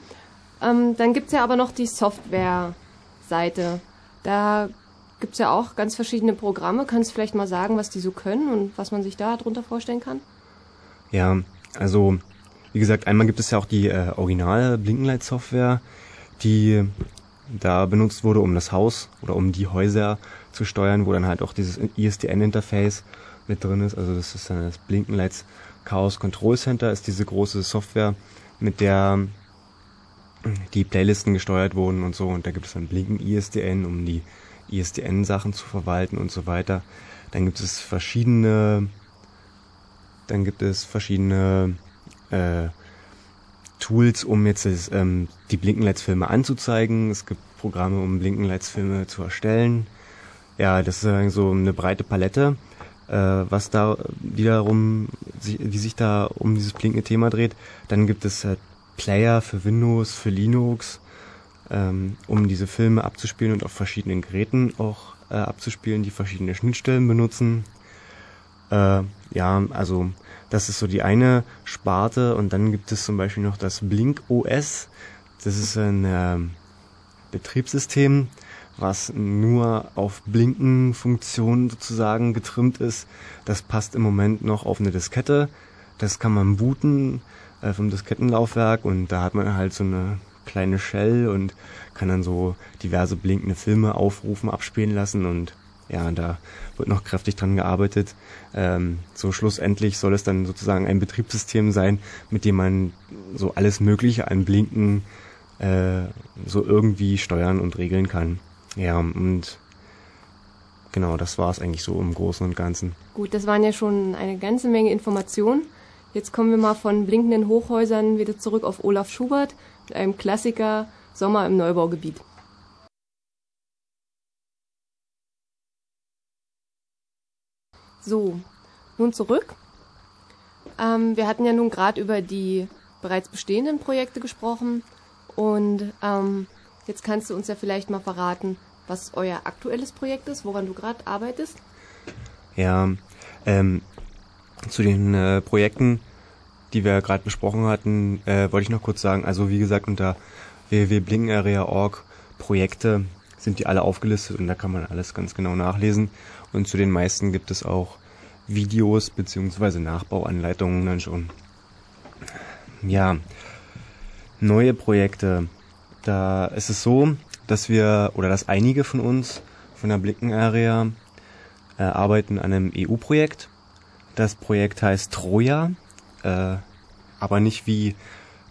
Ähm, dann gibt's ja aber noch die Software-Seite. Da gibt's ja auch ganz verschiedene Programme. Kannst du vielleicht mal sagen, was die so können und was man sich da drunter vorstellen kann? Ja, also wie gesagt, einmal gibt es ja auch die äh, originale Blinkenlight-Software, die da benutzt wurde, um das Haus oder um die Häuser zu steuern, wo dann halt auch dieses ISDN-Interface mit drin ist. Also das ist dann das Blinkenlights Chaos Control Center, ist diese große Software, mit der die Playlisten gesteuert wurden und so. Und da gibt es dann Blinken ISDN, um die ISDN-Sachen zu verwalten und so weiter. Dann gibt es verschiedene, dann gibt es verschiedene äh, Tools, um jetzt ähm, die Blinkenlights-Filme anzuzeigen. Es gibt Programme, um Blinkenlights-Filme zu erstellen. Ja, das ist so eine breite Palette, äh, was da wiederum, die sich da um dieses blinkende Thema dreht. Dann gibt es äh, Player für Windows, für Linux, ähm, um diese Filme abzuspielen und auf verschiedenen Geräten auch äh, abzuspielen, die verschiedene Schnittstellen benutzen. Äh, ja, also das ist so die eine Sparte und dann gibt es zum Beispiel noch das Blink OS. Das ist ein äh, Betriebssystem, was nur auf Blinken-Funktionen sozusagen getrimmt ist. Das passt im Moment noch auf eine Diskette. Das kann man booten äh, vom Diskettenlaufwerk und da hat man halt so eine kleine Shell und kann dann so diverse blinkende Filme aufrufen, abspielen lassen und ja, da wird noch kräftig dran gearbeitet. Ähm, so schlussendlich soll es dann sozusagen ein Betriebssystem sein, mit dem man so alles Mögliche an Blinken äh, so irgendwie steuern und regeln kann. Ja, und genau, das war es eigentlich so im Großen und Ganzen. Gut, das waren ja schon eine ganze Menge Informationen. Jetzt kommen wir mal von blinkenden Hochhäusern wieder zurück auf Olaf Schubert mit einem Klassiker Sommer im Neubaugebiet. So, nun zurück. Ähm, wir hatten ja nun gerade über die bereits bestehenden Projekte gesprochen und ähm, jetzt kannst du uns ja vielleicht mal verraten, was euer aktuelles Projekt ist, woran du gerade arbeitest. Ja, ähm, zu den äh, Projekten, die wir gerade besprochen hatten, äh, wollte ich noch kurz sagen, also wie gesagt, unter www.blinkenarea.org Projekte sind die alle aufgelistet und da kann man alles ganz genau nachlesen. Und zu den meisten gibt es auch Videos beziehungsweise Nachbauanleitungen dann schon. Ja, neue Projekte. Da ist es so, dass wir oder dass einige von uns von der Blicken Area äh, arbeiten an einem EU-Projekt. Das Projekt heißt Troja, äh, aber nicht wie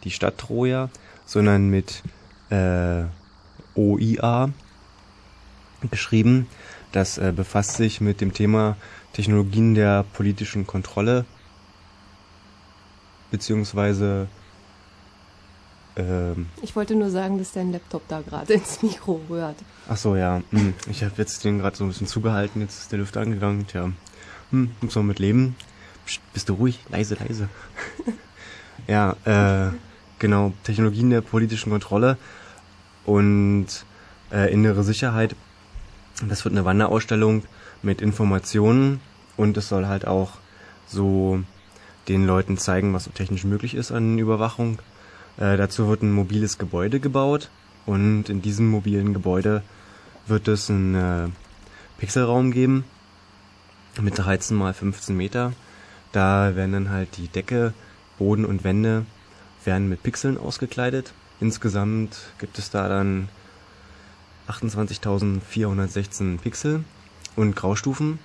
die Stadt Troja, sondern mit äh, OIA geschrieben. Das äh, befasst sich mit dem Thema Technologien der politischen Kontrolle beziehungsweise Ähm, ich wollte nur sagen, dass dein Laptop da gerade ins Mikro rührt. Ach so, ja. Hm, ich habe jetzt den gerade so ein bisschen zugehalten, jetzt ist der Lüfter angegangen. Tja, hm, muss man mit leben. Psst, bist du ruhig? Leise, leise. ja, äh, genau. Technologien der politischen Kontrolle und äh, innere Sicherheit. Das wird eine Wanderausstellung mit Informationen und es soll halt auch so den Leuten zeigen, was so technisch möglich ist an Überwachung. Äh, dazu wird ein mobiles Gebäude gebaut und in diesem mobilen Gebäude wird es einen äh, Pixelraum geben mit 13 mal 15 Meter. Da werden dann halt die Decke, Boden und Wände werden mit Pixeln ausgekleidet. Insgesamt gibt es da dann 28.416 Pixel und Graustufen.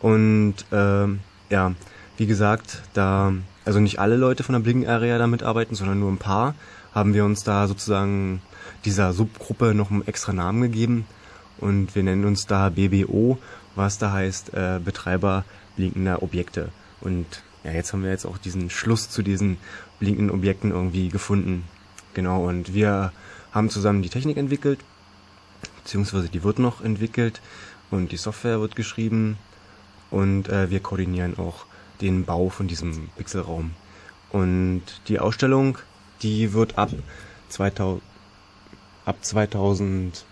Und äh, ja, wie gesagt, da also nicht alle Leute von der Blinken Area damit arbeiten, sondern nur ein paar, haben wir uns da sozusagen dieser Subgruppe noch einen extra Namen gegeben und wir nennen uns da BBO, was da heißt äh, Betreiber blinkender Objekte. Und ja, jetzt haben wir jetzt auch diesen Schluss zu diesen blinkenden Objekten irgendwie gefunden. Genau, und wir haben zusammen die Technik entwickelt, beziehungsweise die wird noch entwickelt und die Software wird geschrieben und äh, wir koordinieren auch den Bau von diesem Pixelraum. Und die Ausstellung, die wird ab 2000, ab 2005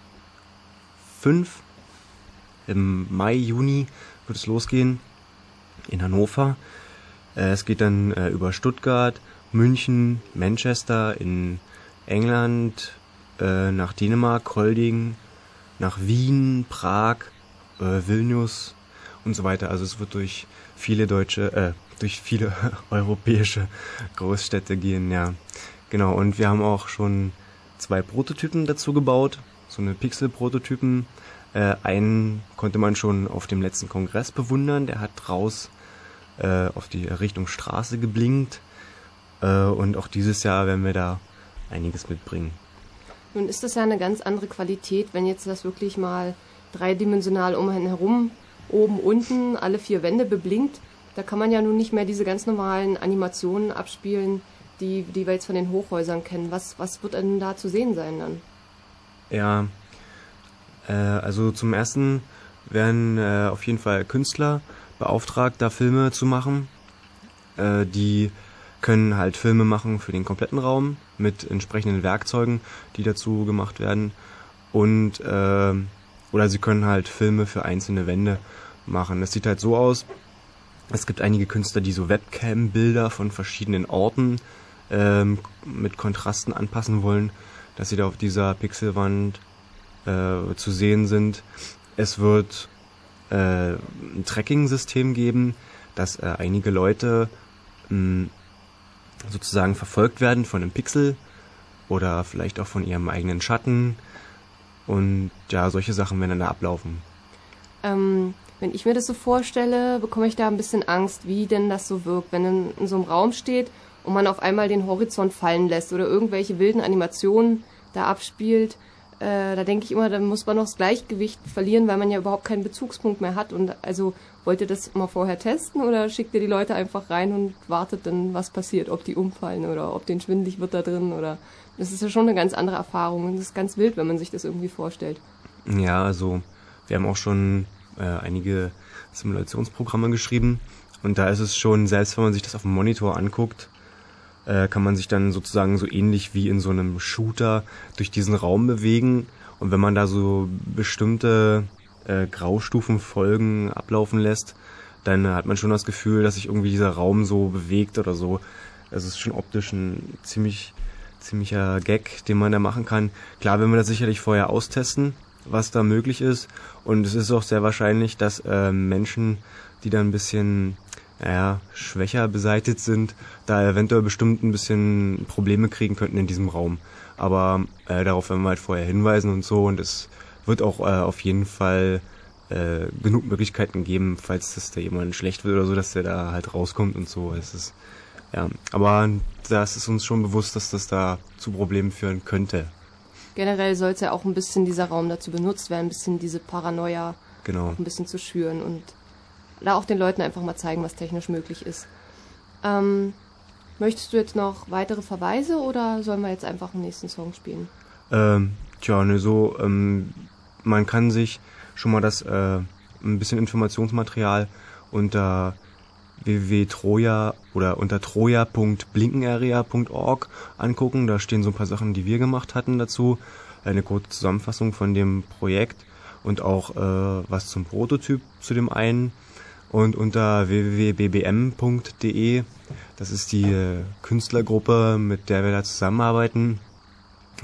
im Mai, Juni wird es losgehen in Hannover. Äh, es geht dann äh, über Stuttgart, München, Manchester, in England, äh, nach Dänemark, Kolding, nach Wien, Prag, Vilnius und so weiter. Also es wird durch viele deutsche, äh, durch viele europäische Großstädte gehen, ja. Genau, und wir haben auch schon zwei Prototypen dazu gebaut, so eine Pixel-Prototypen. Äh, einen konnte man schon auf dem letzten Kongress bewundern, der hat raus äh, auf die Richtung Straße geblinkt. Äh, und auch dieses Jahr werden wir da einiges mitbringen. Nun ist das ja eine ganz andere Qualität, wenn jetzt das wirklich mal dreidimensional um herum oben, unten, alle vier Wände beblinkt. Da kann man ja nun nicht mehr diese ganz normalen Animationen abspielen, die, die wir jetzt von den Hochhäusern kennen. Was, was wird denn da zu sehen sein dann? Ja, äh, also zum ersten werden äh, auf jeden Fall Künstler beauftragt, da Filme zu machen. Äh, die können halt Filme machen für den kompletten Raum mit entsprechenden Werkzeugen, die dazu gemacht werden. Und äh, oder sie können halt Filme für einzelne Wände machen. Das sieht halt so aus. Es gibt einige Künstler, die so Webcam-Bilder von verschiedenen Orten ähm, mit Kontrasten anpassen wollen, dass sie da auf dieser Pixelwand äh, zu sehen sind. Es wird äh, ein Tracking-System geben, dass äh, einige Leute mh, sozusagen verfolgt werden von einem Pixel oder vielleicht auch von ihrem eigenen Schatten. Und ja, solche Sachen werden dann da ablaufen. Ähm, wenn ich mir das so vorstelle, bekomme ich da ein bisschen Angst, wie denn das so wirkt, wenn in, in so einem Raum steht und man auf einmal den Horizont fallen lässt oder irgendwelche wilden Animationen da abspielt. Äh, da denke ich immer, dann muss man noch das Gleichgewicht verlieren, weil man ja überhaupt keinen Bezugspunkt mehr hat. Und also wollt ihr das mal vorher testen oder schickt ihr die Leute einfach rein und wartet dann, was passiert, ob die umfallen oder ob denen schwindlig wird da drin oder das ist ja schon eine ganz andere Erfahrung und das ist ganz wild, wenn man sich das irgendwie vorstellt. Ja, also wir haben auch schon äh, einige Simulationsprogramme geschrieben. Und da ist es schon, selbst wenn man sich das auf dem Monitor anguckt, äh, kann man sich dann sozusagen so ähnlich wie in so einem Shooter durch diesen Raum bewegen. Und wenn man da so bestimmte äh, Graustufenfolgen ablaufen lässt, dann hat man schon das Gefühl, dass sich irgendwie dieser Raum so bewegt oder so. Es ist schon optisch ein ziemlich, ziemlicher Gag, den man da machen kann. Klar, wenn wir das sicherlich vorher austesten, was da möglich ist. Und es ist auch sehr wahrscheinlich, dass äh, Menschen, die da ein bisschen naja, schwächer beseitigt sind, da eventuell bestimmt ein bisschen Probleme kriegen könnten in diesem Raum. Aber äh, darauf werden wir halt vorher hinweisen und so. Und es wird auch äh, auf jeden Fall äh, genug Möglichkeiten geben, falls das da jemand schlecht wird oder so, dass der da halt rauskommt und so. Es ist, ja, aber das ist uns schon bewusst, dass das da zu Problemen führen könnte generell soll es ja auch ein bisschen dieser Raum dazu benutzt werden, ein bisschen diese Paranoia genau. ein bisschen zu schüren und da auch den Leuten einfach mal zeigen, was technisch möglich ist. Ähm, Möchtest du jetzt noch weitere Verweise oder sollen wir jetzt einfach den nächsten Song spielen? Ähm, tja, ne, so, ähm, man kann sich schon mal das, äh, ein bisschen Informationsmaterial unter www.troja oder unter troja.blinkenarea.org angucken. Da stehen so ein paar Sachen, die wir gemacht hatten dazu. Eine kurze Zusammenfassung von dem Projekt und auch äh, was zum Prototyp zu dem einen. Und unter www.bbm.de, das ist die äh, Künstlergruppe, mit der wir da zusammenarbeiten,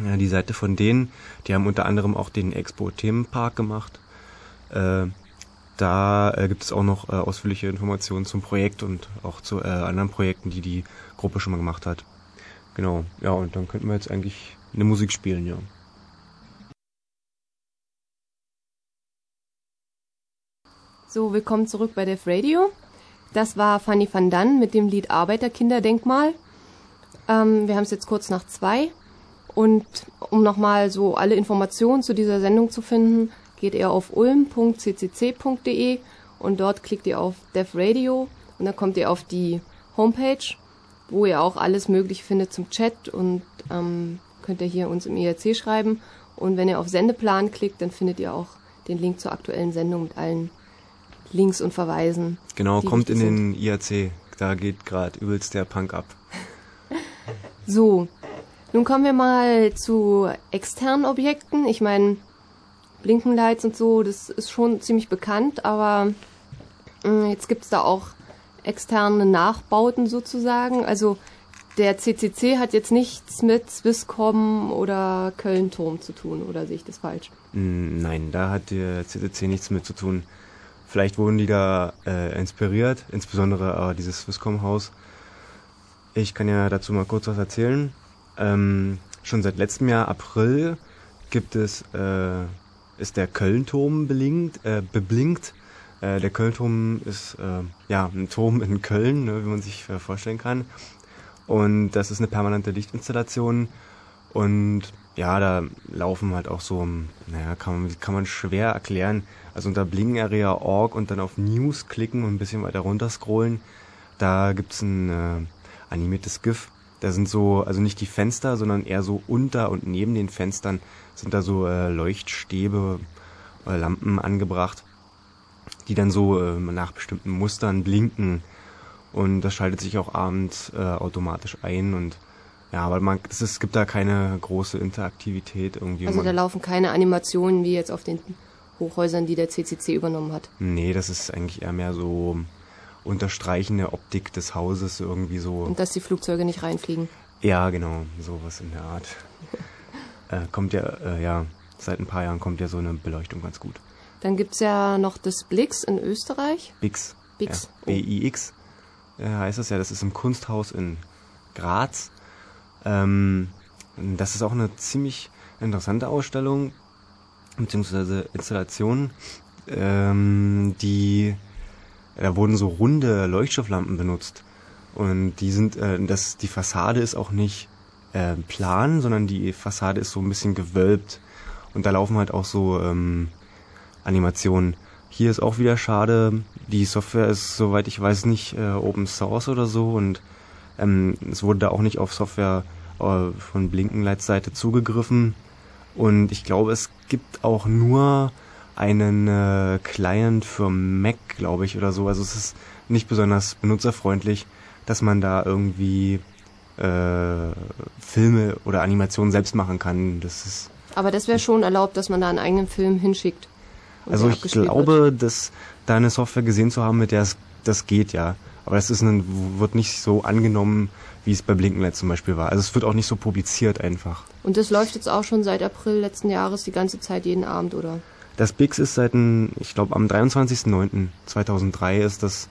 ja, die Seite von denen, die haben unter anderem auch den Expo-Themenpark gemacht. Äh, da äh, gibt es auch noch äh, ausführliche Informationen zum Projekt und auch zu äh, anderen Projekten, die die Gruppe schon mal gemacht hat. Genau, ja, und dann könnten wir jetzt eigentlich eine Musik spielen, ja. So, willkommen zurück bei Def Radio. Das war Fanny van Dann mit dem Lied Arbeiterkinderdenkmal. Ähm, wir haben es jetzt kurz nach zwei. Und um nochmal so alle Informationen zu dieser Sendung zu finden, geht ihr auf ulm.ccc.de und dort klickt ihr auf Def Radio und dann kommt ihr auf die Homepage, wo ihr auch alles Mögliche findet zum Chat und ähm, könnt ihr hier uns im IRC schreiben. Und wenn ihr auf Sendeplan klickt, dann findet ihr auch den Link zur aktuellen Sendung mit allen Links und Verweisen. Genau, kommt in den IRC. Da geht gerade übelst der Punk ab. so, nun kommen wir mal zu externen Objekten. Ich meine, Blinkenlights und so, das ist schon ziemlich bekannt, aber äh, jetzt gibt's da auch externe Nachbauten sozusagen. Also der CCC hat jetzt nichts mit Swisscom oder Köln-Turm zu tun, oder sehe ich das falsch? Mm, nein, da hat der CCC nichts mit zu tun. Vielleicht wurden die da äh, inspiriert, insbesondere äh, dieses Swisscom-Haus. Ich kann ja dazu mal kurz was erzählen. Ähm, schon seit letztem Jahr April gibt es äh, ist der Kölnturm belinkt, äh, beblinkt. Äh, der Kölnturm ist äh, ja ein Turm in Köln, ne, wie man sich äh, vorstellen kann. Und das ist eine permanente Lichtinstallation. Und ja, da laufen halt auch so, naja, kann man, kann man schwer erklären. Also unter blinkenarea.org und dann auf News klicken und ein bisschen weiter runter scrollen. Da gibt's ein äh, animiertes GIF. Da sind so, also nicht die Fenster, sondern eher so unter und neben den Fenstern sind da so äh, Leuchtstäbe oder Lampen angebracht, die dann so äh, nach bestimmten Mustern blinken. Und das schaltet sich auch abends äh, automatisch ein und ja, aber man, es, es gibt da keine große Interaktivität irgendwie. Also da laufen keine Animationen wie jetzt auf den Hochhäusern, die der CCC übernommen hat. Nee, das ist eigentlich eher mehr so unterstreichende Optik des Hauses irgendwie so. Und dass die Flugzeuge nicht reinfliegen. Ja, genau, sowas in der Art. äh, kommt ja, äh, ja, seit ein paar Jahren kommt ja so eine Beleuchtung ganz gut. Dann gibt's ja noch das Blix in Österreich. Bix. Bix. Ja, B-I-X äh, heißt das ja. Das ist im Kunsthaus in Graz. Ähm, das ist auch eine ziemlich interessante Ausstellung, beziehungsweise Installation, ähm, die, da wurden so runde Leuchtstofflampen benutzt. Und die sind, äh, das, die Fassade ist auch nicht äh, plan, sondern die Fassade ist so ein bisschen gewölbt. Und da laufen halt auch so ähm, Animationen. Hier ist auch wieder schade, die Software ist, soweit ich weiß, nicht äh, Open Source oder so und ähm, es wurde da auch nicht auf Software von Blinkenlights Seite zugegriffen. Und ich glaube, es gibt auch nur einen äh, Client für Mac, glaube ich, oder so. Also es ist nicht besonders benutzerfreundlich, dass man da irgendwie äh, Filme oder Animationen selbst machen kann. Das ist Aber das wäre schon erlaubt, dass man da einen eigenen Film hinschickt. also ich glaube, Wird. dass da eine Software gesehen zu haben, mit der es das geht, ja. Aber das ist ein, wird nicht so angenommen, wie es bei Blinkenlight zum Beispiel war. Also es wird auch nicht so publiziert einfach. Und das läuft jetzt auch schon seit April letzten Jahres die ganze Zeit jeden Abend, oder? Das Bix ist seit, ich glaube, am 23.09.2003 ist das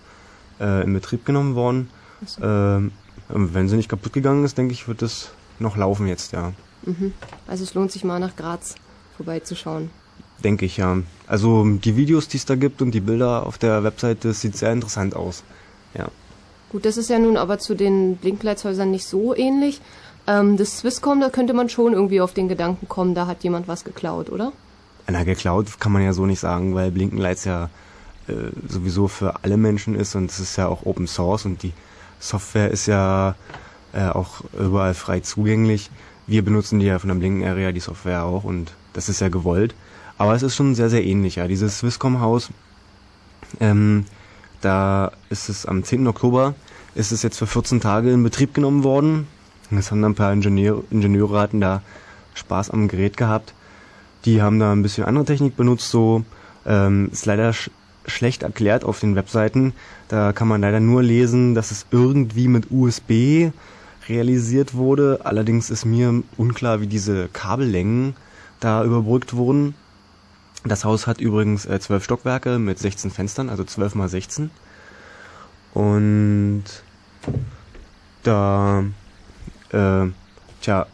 äh, in Betrieb genommen worden. So. Ähm, wenn sie nicht kaputt gegangen ist, denke ich, wird es noch laufen jetzt, ja. Mhm. Also es lohnt sich mal nach Graz vorbeizuschauen. Denke ich, ja. Also die Videos, die es da gibt und die Bilder auf der Webseite, das sieht sehr interessant aus. Ja. Gut, das ist ja nun aber zu den Blinkleitshäusern nicht so ähnlich. Ähm, das Swisscom, da könnte man schon irgendwie auf den Gedanken kommen, da hat jemand was geklaut, oder? Na, geklaut kann man ja so nicht sagen, weil Blinkenlights ja äh, sowieso für alle Menschen ist und es ist ja auch Open Source und die Software ist ja äh, auch überall frei zugänglich. Wir benutzen die ja von der Blinken Area, die Software auch und das ist ja gewollt. Aber es ist schon sehr, sehr ähnlich, ja. Dieses Swisscom-Haus, ähm, da ist es am 10. Oktober, ist es jetzt für 14 Tage in Betrieb genommen worden. Es haben dann ein paar Ingenieur, Ingenieure hatten da Spaß am Gerät gehabt. Die haben da ein bisschen andere Technik benutzt, so ähm, ist leider sch schlecht erklärt auf den Webseiten. Da kann man leider nur lesen, dass es irgendwie mit USB realisiert wurde. Allerdings ist mir unklar, wie diese Kabellängen da überbrückt wurden. Das Haus hat übrigens äh, zwölf Stockwerke mit 16 Fenstern, also 12 mal 16. Und da, äh, tja,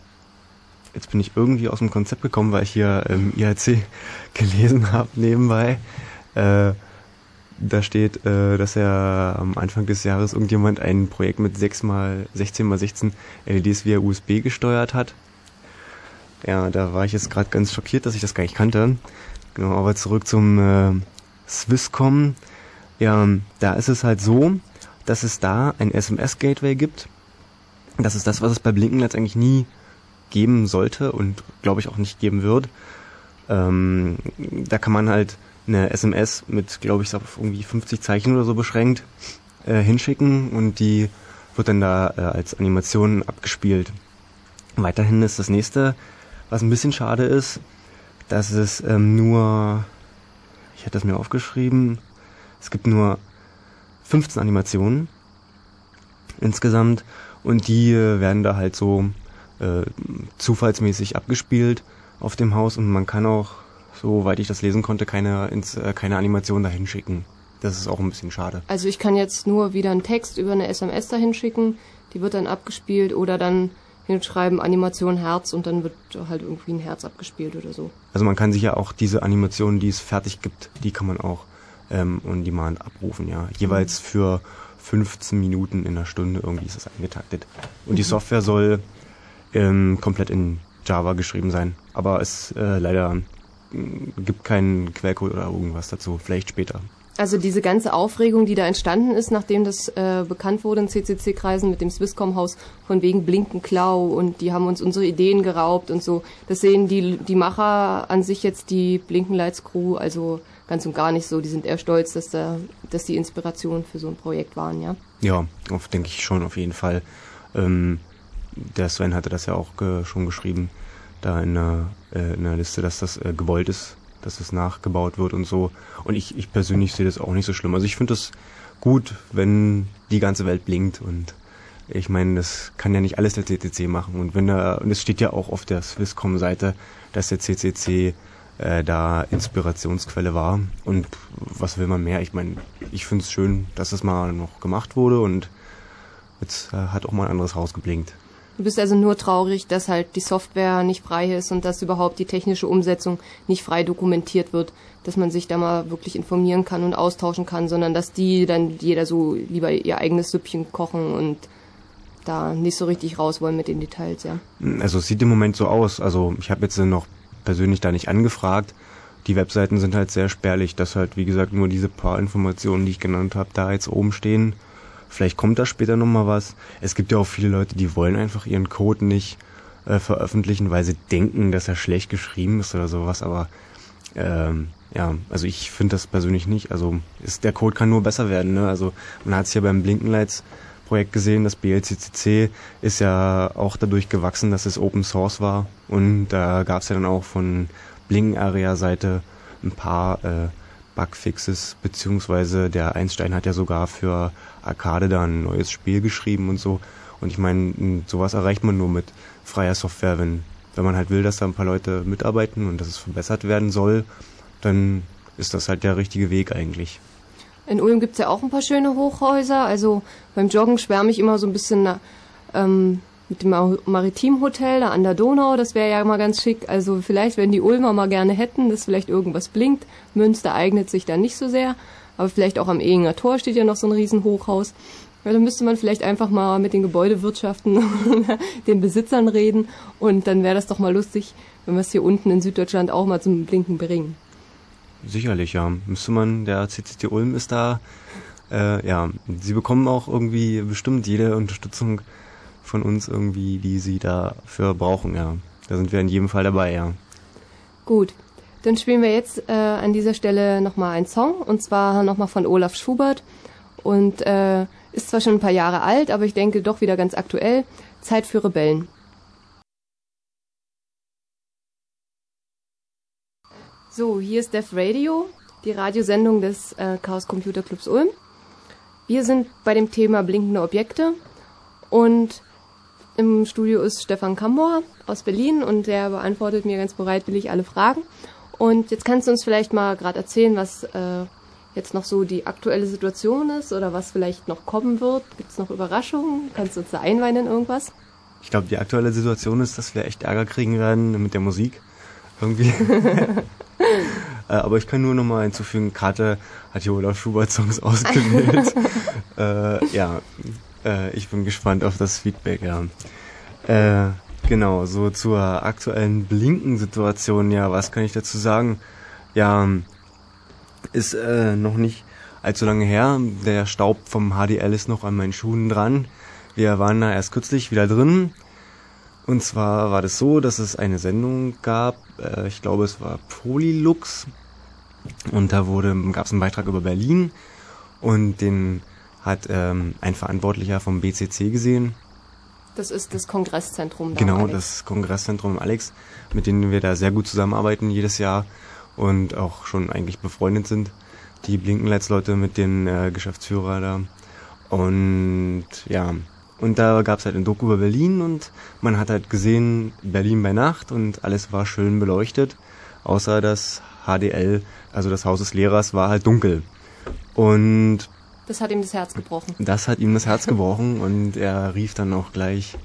jetzt bin ich irgendwie aus dem Konzept gekommen, weil ich hier ähm, IRC gelesen habe nebenbei. Äh, da steht, äh, dass er am Anfang des Jahres irgendjemand ein Projekt mit 6 mal 16 mal 16 LEDs via USB gesteuert hat. Ja, da war ich jetzt gerade ganz schockiert, dass ich das gar nicht kannte. Genau, aber zurück zum äh, Swisscom. Ja, da ist es halt so, dass es da ein SMS-Gateway gibt. Das ist das, was es bei Blinkenlights eigentlich nie geben sollte und glaube ich auch nicht geben wird. Ähm, da kann man halt eine SMS mit, glaube ich, auf irgendwie 50 Zeichen oder so beschränkt äh, hinschicken und die wird dann da äh, als Animation abgespielt. Weiterhin ist das nächste, was ein bisschen schade ist, dass es ähm, nur, ich hätte das mir aufgeschrieben, es gibt nur 15 Animationen insgesamt und die äh, werden da halt so äh, zufallsmäßig abgespielt auf dem Haus und man kann auch, soweit ich das lesen konnte, keine, ins, äh, keine Animation dahin schicken. Das ist auch ein bisschen schade. Also ich kann jetzt nur wieder einen Text über eine SMS dahin schicken, die wird dann abgespielt oder dann hinschreiben Animation Herz und dann wird halt irgendwie ein Herz abgespielt oder so. Also man kann sich ja auch diese Animationen, die es fertig gibt, die kann man auch ähm, on demand abrufen, ja. Jeweils mhm. für 15 Minuten in einer Stunde irgendwie ist das eingetaktet. Und mhm. die Software soll ähm, komplett in Java geschrieben sein. Aber es äh, leider äh, gibt keinen Quellcode oder irgendwas dazu. Vielleicht später. Also diese ganze Aufregung, die da entstanden ist, nachdem das äh, bekannt wurde in CCC-Kreisen mit dem Swisscom-Haus von wegen Blinkenklau und die haben uns unsere Ideen geraubt und so, das sehen die, die Macher an sich jetzt, die Blinkenlights-Crew, also ganz und gar nicht so. Die sind eher stolz, dass, da, dass die Inspiration für so ein Projekt waren, ja? Ja, denke ich schon, auf jeden Fall. Ähm, der Sven hatte das ja auch ge schon geschrieben, da in der, äh, in der Liste, dass das äh, gewollt ist, dass es nachgebaut wird und so. Und ich, ich persönlich sehe das auch nicht so schlimm. Also ich finde das gut, wenn die ganze Welt blinkt und ich meine, das kann ja nicht alles der CCC machen. Und wenn da, und es steht ja auch auf der Swisscom-Seite, dass der CCC äh, da Inspirationsquelle war. Und was will man mehr? Ich meine, ich finde es schön, dass es mal noch gemacht wurde und jetzt äh, hat auch mal ein anderes Haus geblinkt. Du bist also nur traurig, dass halt die Software nicht frei ist und dass überhaupt die technische Umsetzung nicht frei dokumentiert wird, dass man sich da mal wirklich informieren kann und austauschen kann, sondern dass die dann jeder so lieber ihr eigenes Süppchen kochen und da nicht so richtig raus wollen mit den Details, ja. Also es sieht im Moment so aus. Also ich habe jetzt noch persönlich da nicht angefragt. Die Webseiten sind halt sehr spärlich, dass halt wie gesagt nur diese paar Informationen, die ich genannt habe, da jetzt oben stehen. Vielleicht kommt da später nochmal was. Es gibt ja auch viele Leute, die wollen einfach ihren Code nicht äh, veröffentlichen, weil sie denken, dass er schlecht geschrieben ist oder sowas. Aber ähm, ja, also ich finde das persönlich nicht. Also ist, der Code kann nur besser werden. Ne? Also man hat es ja beim Blinkenlights Projekt gesehen, das BLCCC ist ja auch dadurch gewachsen, dass es Open Source war und da gab es ja dann auch von Blinken Area Seite ein paar äh, Bugfixes, beziehungsweise der Einstein hat ja sogar für Arcade da ein neues Spiel geschrieben und so. Und ich meine, sowas erreicht man nur mit freier Software, wenn, wenn man halt will, dass da ein paar Leute mitarbeiten und dass es verbessert werden soll, dann ist das halt der richtige Weg eigentlich. In Ulm gibt es ja auch ein paar schöne Hochhäuser. Also beim Joggen schwärme ich immer so ein bisschen ähm, mit dem Maritimhotel da an der Donau, das wäre ja mal ganz schick. Also vielleicht, wenn die Ulmer mal gerne hätten, dass vielleicht irgendwas blinkt. Münster eignet sich da nicht so sehr, aber vielleicht auch am Ehinger Tor steht ja noch so ein Riesenhochhaus. Ja, dann müsste man vielleicht einfach mal mit den Gebäudewirtschaften, den Besitzern reden und dann wäre das doch mal lustig, wenn wir es hier unten in Süddeutschland auch mal zum Blinken bringen. Sicherlich, ja. Müsste man, der CCT Ulm ist da, äh, ja, sie bekommen auch irgendwie bestimmt jede Unterstützung von uns irgendwie, die sie dafür brauchen, ja. Da sind wir in jedem Fall dabei, ja. Gut, dann spielen wir jetzt äh, an dieser Stelle nochmal einen Song und zwar nochmal von Olaf Schubert und äh, ist zwar schon ein paar Jahre alt, aber ich denke doch wieder ganz aktuell. Zeit für Rebellen. So, hier ist Def Radio, die Radiosendung des äh, Chaos Computer Clubs Ulm. Wir sind bei dem Thema blinkende Objekte und im Studio ist Stefan Kambor aus Berlin und der beantwortet mir ganz bereitwillig alle Fragen. Und jetzt kannst du uns vielleicht mal gerade erzählen, was äh, jetzt noch so die aktuelle Situation ist oder was vielleicht noch kommen wird. Gibt es noch Überraschungen? Kannst du uns da einweihen in irgendwas? Ich glaube, die aktuelle Situation ist, dass wir echt Ärger kriegen werden mit der Musik. Irgendwie. äh, aber ich kann nur noch mal hinzufügen, Karte hat hier Olaf Schubert Songs ausgewählt. äh, ja, äh, ich bin gespannt auf das Feedback, ja. Äh, genau, so zur aktuellen Blinken-Situation, ja, was kann ich dazu sagen? Ja, ist äh, noch nicht allzu lange her. Der Staub vom HDL ist noch an meinen Schuhen dran. Wir waren da erst kürzlich wieder drin. Und zwar war das so, dass es eine Sendung gab, äh, ich glaube es war Polylux. Und da wurde, gab es einen Beitrag über Berlin und den hat ähm, ein Verantwortlicher vom BCC gesehen. Das ist das Kongresszentrum. Da genau, Alex. das Kongresszentrum Alex, mit denen wir da sehr gut zusammenarbeiten jedes Jahr und auch schon eigentlich befreundet sind. Die Blinkenlights-Leute mit den äh, Geschäftsführer da. Und ja, und da gab es halt ein Doku über Berlin und man hat halt gesehen, Berlin bei Nacht und alles war schön beleuchtet, außer das HDL, also das Haus des Lehrers, war halt dunkel. Und das hat ihm das Herz gebrochen. Das hat ihm das Herz gebrochen und er rief dann auch gleich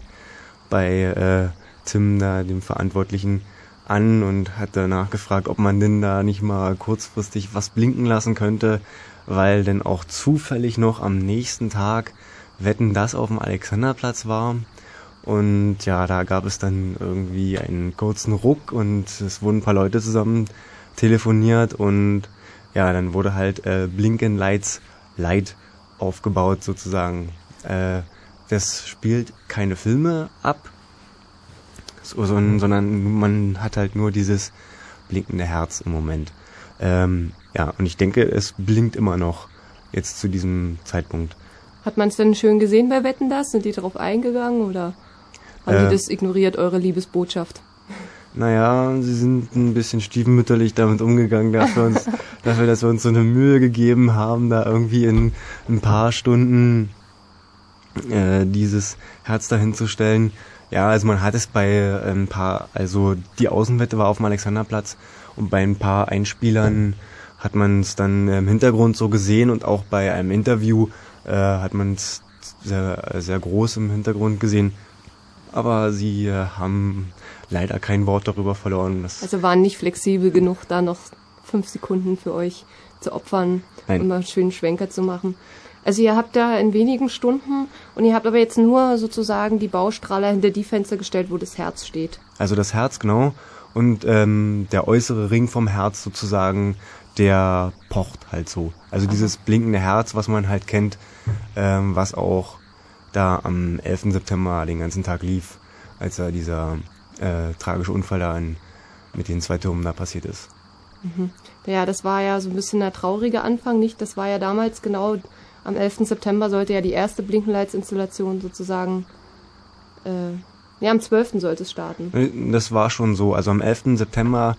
bei äh, Tim, da dem Verantwortlichen, an und hat danach gefragt, ob man denn da nicht mal kurzfristig was blinken lassen könnte, weil denn auch zufällig noch am nächsten Tag Wetten das auf dem Alexanderplatz war. Und ja, da gab es dann irgendwie einen kurzen Ruck und es wurden ein paar Leute zusammen telefoniert und ja, dann wurde halt äh, Blinken Lights Light aufgebaut sozusagen. Äh, das spielt keine Filme ab, so, sondern man hat halt nur dieses blinkende Herz im Moment. Ähm, ja, und ich denke, es blinkt immer noch jetzt zu diesem Zeitpunkt. Hat man es denn schön gesehen bei Wetten das? Sind die darauf eingegangen oder haben äh, die das ignoriert, eure Liebesbotschaft? Naja, sie sind ein bisschen stiefmütterlich damit umgegangen, dass wir uns, dafür, dass wir uns so eine Mühe gegeben haben, da irgendwie in ein paar Stunden äh, dieses Herz dahin zu stellen. Ja, also man hat es bei ein paar, also die Außenwette war auf dem Alexanderplatz und bei ein paar Einspielern hat man es dann im Hintergrund so gesehen und auch bei einem Interview äh, hat man es sehr, sehr groß im Hintergrund gesehen. Aber sie äh, haben leider kein Wort darüber verloren. also waren nicht flexibel genug, da noch fünf Sekunden für euch zu opfern Nein. und mal einen schönen Schwenker zu machen. Also ihr habt da in wenigen Stunden und ihr habt aber jetzt nur sozusagen die Baustrahler hinter die Fenster gestellt, wo das Herz steht. Also das Herz, genau. Und ähm, der äußere Ring vom Herz sozusagen, der pocht halt so. Also Aha. dieses blinkende Herz, was man halt kennt, ähm, was auch da am 11. September den ganzen Tag lief, als da dieser äh, tragische Unfall da in, mit den zwei Türmen da passiert ist. Mhm. Ja, das war ja so ein bisschen der traurige Anfang, nicht? Das war ja damals genau am 11. September sollte ja die erste Blinkenlights-Installation sozusagen, äh, ja, am 12. sollte es starten. Äh, das war schon so. Also am 11. September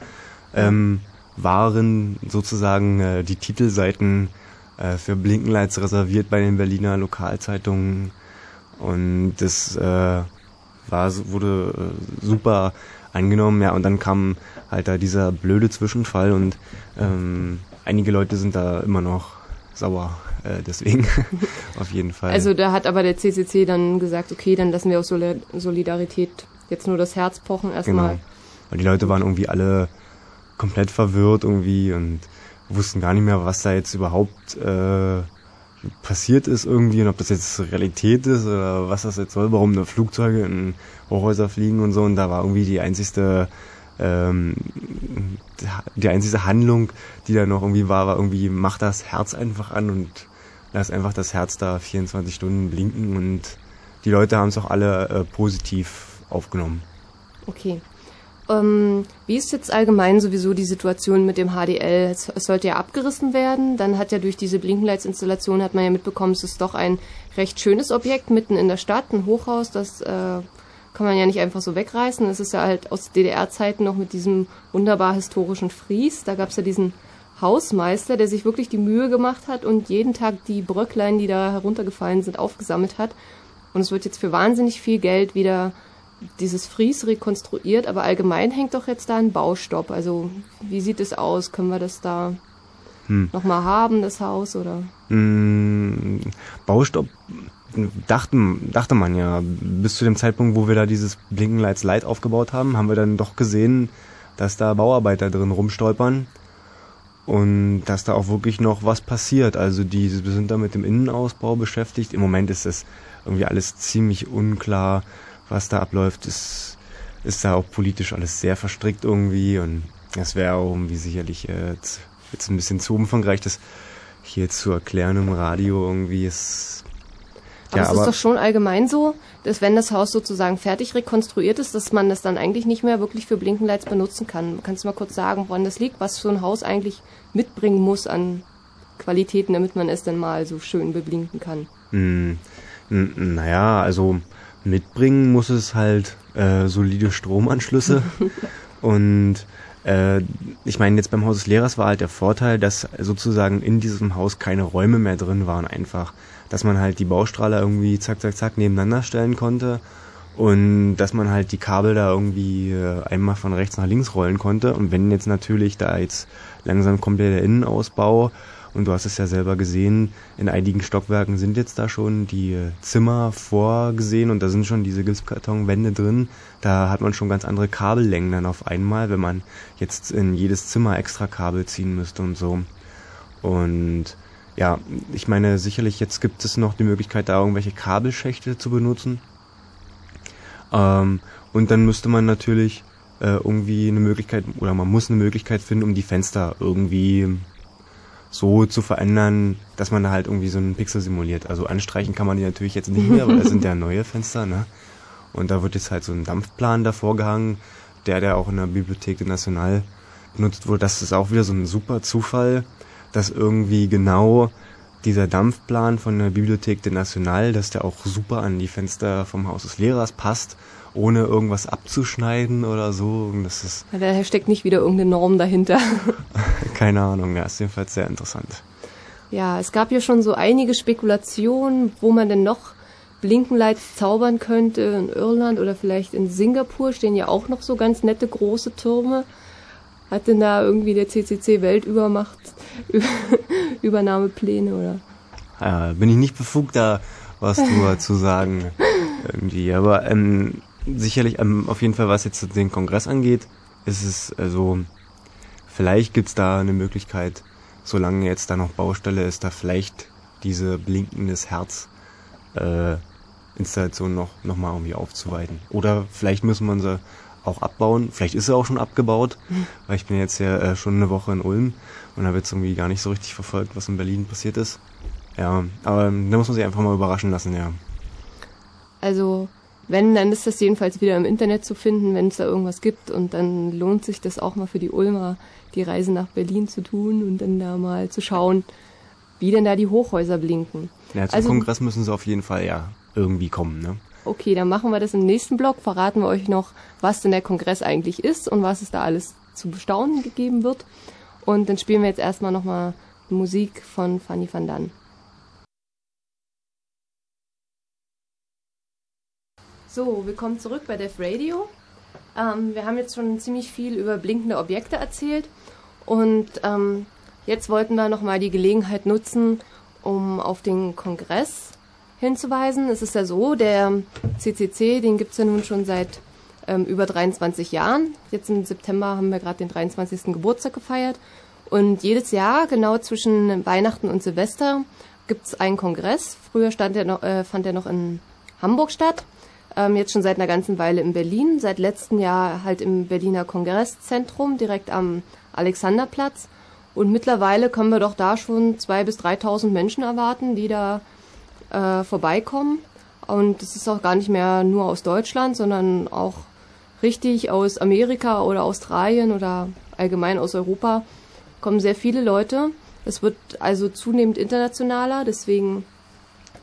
ähm, waren sozusagen äh, die Titelseiten äh, für Blinkenlights reserviert bei den Berliner Lokalzeitungen und das äh, war wurde äh, super angenommen ja und dann kam halt da dieser blöde Zwischenfall und ähm, einige Leute sind da immer noch sauer äh, deswegen. Auf jeden Fall. Also da hat aber der CCC dann gesagt okay dann lassen wir aus Solidarität jetzt nur das Herz pochen erstmal. Genau. weil die Leute waren irgendwie alle komplett verwirrt irgendwie und wussten gar nicht mehr, was da jetzt überhaupt äh, passiert ist irgendwie und ob das jetzt Realität ist oder was das jetzt soll, warum da Flugzeuge in Hochhäuser fliegen und so. Und da war irgendwie die einzigste ähm, die einzige Handlung, die da noch irgendwie war, war irgendwie, mach das Herz einfach an und lass einfach das Herz da 24 Stunden blinken und die Leute haben es auch alle äh, positiv aufgenommen. Okay. Ähm, wie ist jetzt allgemein sowieso die Situation mit dem HDL? Es, es, sollte ja abgerissen werden. Dann hat ja durch diese Blinkenlights-Installation hat man ja mitbekommen, es ist doch ein recht schönes Objekt mitten in der Stadt, ein Hochhaus, das äh, kann man ja nicht einfach so wegreißen. Es ist ja halt aus DDR-Zeiten noch mit diesem wunderbar historischen Fries. Da gab es ja diesen Hausmeister, der sich wirklich die Mühe gemacht hat und jeden Tag die Bröcklein, die da heruntergefallen sind, aufgesammelt hat. Und es wird jetzt für wahnsinnig viel Geld wieder dieses Fries rekonstruiert, aber allgemein hängt doch jetzt da ein Baustopp. Also wie sieht es aus? Können wir das da hm. nochmal haben, das Haus oder? Hm, Baustopp dachten, dachte man ja. Bis zu dem Zeitpunkt, wo wir da dieses Blinkenlights Light aufgebaut haben, haben wir dann doch gesehen, dass da Bauarbeiter drin rumstolpern und dass da auch wirklich noch was passiert. Also die wir sind da mit dem Innenausbau beschäftigt. Im Moment ist das irgendwie alles ziemlich unklar was da abläuft, ist, ist da auch politisch alles sehr verstrickt irgendwie und das wäre auch irgendwie sicherlich äh, jetzt, jetzt ein bisschen zu umfangreich, das hier zu erklären im Radio irgendwie ist. Aber ja, es ist aber doch schon allgemein so, dass wenn das Haus sozusagen fertig rekonstruiert ist, dass man das dann eigentlich nicht mehr wirklich für Blinkenlights benutzen kann. Kannst du mal kurz sagen, woran das liegt, was so ein Haus eigentlich mitbringen muss an Qualitäten, damit man es dann mal so schön beblinken kann? Hm, naja, also mitbringen muss es halt äh, solide Stromanschlüsse. und äh, ich meine, jetzt beim Haus des Lehrers war halt der Vorteil, dass sozusagen in diesem Haus keine Räume mehr drin waren einfach. Dass man halt die Baustrahler irgendwie zack, zack, zack nebeneinander stellen konnte und dass man halt die Kabel da irgendwie äh, einmal von rechts nach links rollen konnte. Und wenn jetzt natürlich da jetzt langsam kommt ja der Innenausbau und du hast es ja selber gesehen, in einigen Stockwerken sind jetzt da schon die äh, Zimmer vorgesehen und da sind schon diese Gipskartonwände drin. Da hat man schon ganz andere Kabellängen dann auf einmal, wenn man jetzt in jedes Zimmer extra Kabel ziehen müsste und so. Und ja, ich meine, sicherlich jetzt gibt es noch die Möglichkeit, da irgendwelche Kabelschächte zu benutzen. Ähm, und dann müsste man natürlich äh, irgendwie eine Möglichkeit, oder man muss eine Möglichkeit finden, um die Fenster irgendwie so zu verändern, dass man da halt irgendwie so einen Pixel simuliert. Also anstreichen kann man die natürlich jetzt nicht mehr, weil das sind ja neue Fenster, ne? Und da wird jetzt halt so ein Dampfplan davor gehangen, der, der auch in der Bibliothek der National benutzt wurde. Das ist auch wieder so ein super Zufall, dass irgendwie genau dieser Dampfplan von der Bibliothek der National, dass der auch super an die Fenster vom Haus des Lehrers passt ohne irgendwas abzuschneiden oder so. Das ist da steckt nicht wieder irgendeine Norm dahinter. Keine Ahnung, ja, ist jedenfalls sehr interessant. Ja, es gab ja schon so einige Spekulationen, wo man denn noch Blinkenlights zaubern könnte. In Irland oder vielleicht in Singapur stehen ja auch noch so ganz nette große Türme. Hat denn da irgendwie der CCC Weltübermacht Übernahmepläne oder? Ja, bin ich nicht befugt, da was drüber zu sagen. Irgendwie. Aber ähm, sicherlich ähm, auf jeden Fall, was jetzt den Kongress angeht, ist es also, vielleicht gibt's da eine Möglichkeit, solange jetzt da noch Baustelle ist, da vielleicht diese blinkendes Herz äh, Installation noch, noch mal irgendwie aufzuweiten. Oder vielleicht müssen wir sie auch abbauen. Vielleicht ist sie auch schon abgebaut, weil ich bin jetzt ja äh, schon eine Woche in Ulm und habe jetzt irgendwie gar nicht so richtig verfolgt, was in Berlin passiert ist. Ja, aber da muss man sich einfach mal überraschen lassen, ja. Also wenn, dann ist das jedenfalls wieder im Internet zu finden, wenn es da irgendwas gibt. Und dann lohnt sich das auch mal für die Ulmer, die Reise nach Berlin zu tun und dann da mal zu schauen, wie denn da die Hochhäuser blinken. Ja, zum also, Kongress müssen sie auf jeden Fall ja irgendwie kommen, ne? Okay, dann machen wir das im nächsten Blog. Verraten wir euch noch, was denn der Kongress eigentlich ist und was es da alles zu bestaunen gegeben wird. Und dann spielen wir jetzt erstmal nochmal Musik von Fanny van Dan. So, willkommen zurück bei Def Radio. Ähm, wir haben jetzt schon ziemlich viel über blinkende Objekte erzählt und ähm, jetzt wollten wir nochmal die Gelegenheit nutzen, um auf den Kongress hinzuweisen. Es ist ja so, der CCC, den gibt es ja nun schon seit ähm, über 23 Jahren. Jetzt im September haben wir gerade den 23. Geburtstag gefeiert. Und jedes Jahr, genau zwischen Weihnachten und Silvester, gibt es einen Kongress. Früher stand der noch, äh, fand er noch in Hamburg statt ähm, jetzt schon seit einer ganzen Weile in Berlin, seit letztem Jahr halt im Berliner Kongresszentrum, direkt am Alexanderplatz. Und mittlerweile können wir doch da schon zwei bis 3.000 Menschen erwarten, die da äh, vorbeikommen Und es ist auch gar nicht mehr nur aus Deutschland, sondern auch richtig aus Amerika oder Australien oder allgemein aus Europa kommen sehr viele Leute. Es wird also zunehmend internationaler, deswegen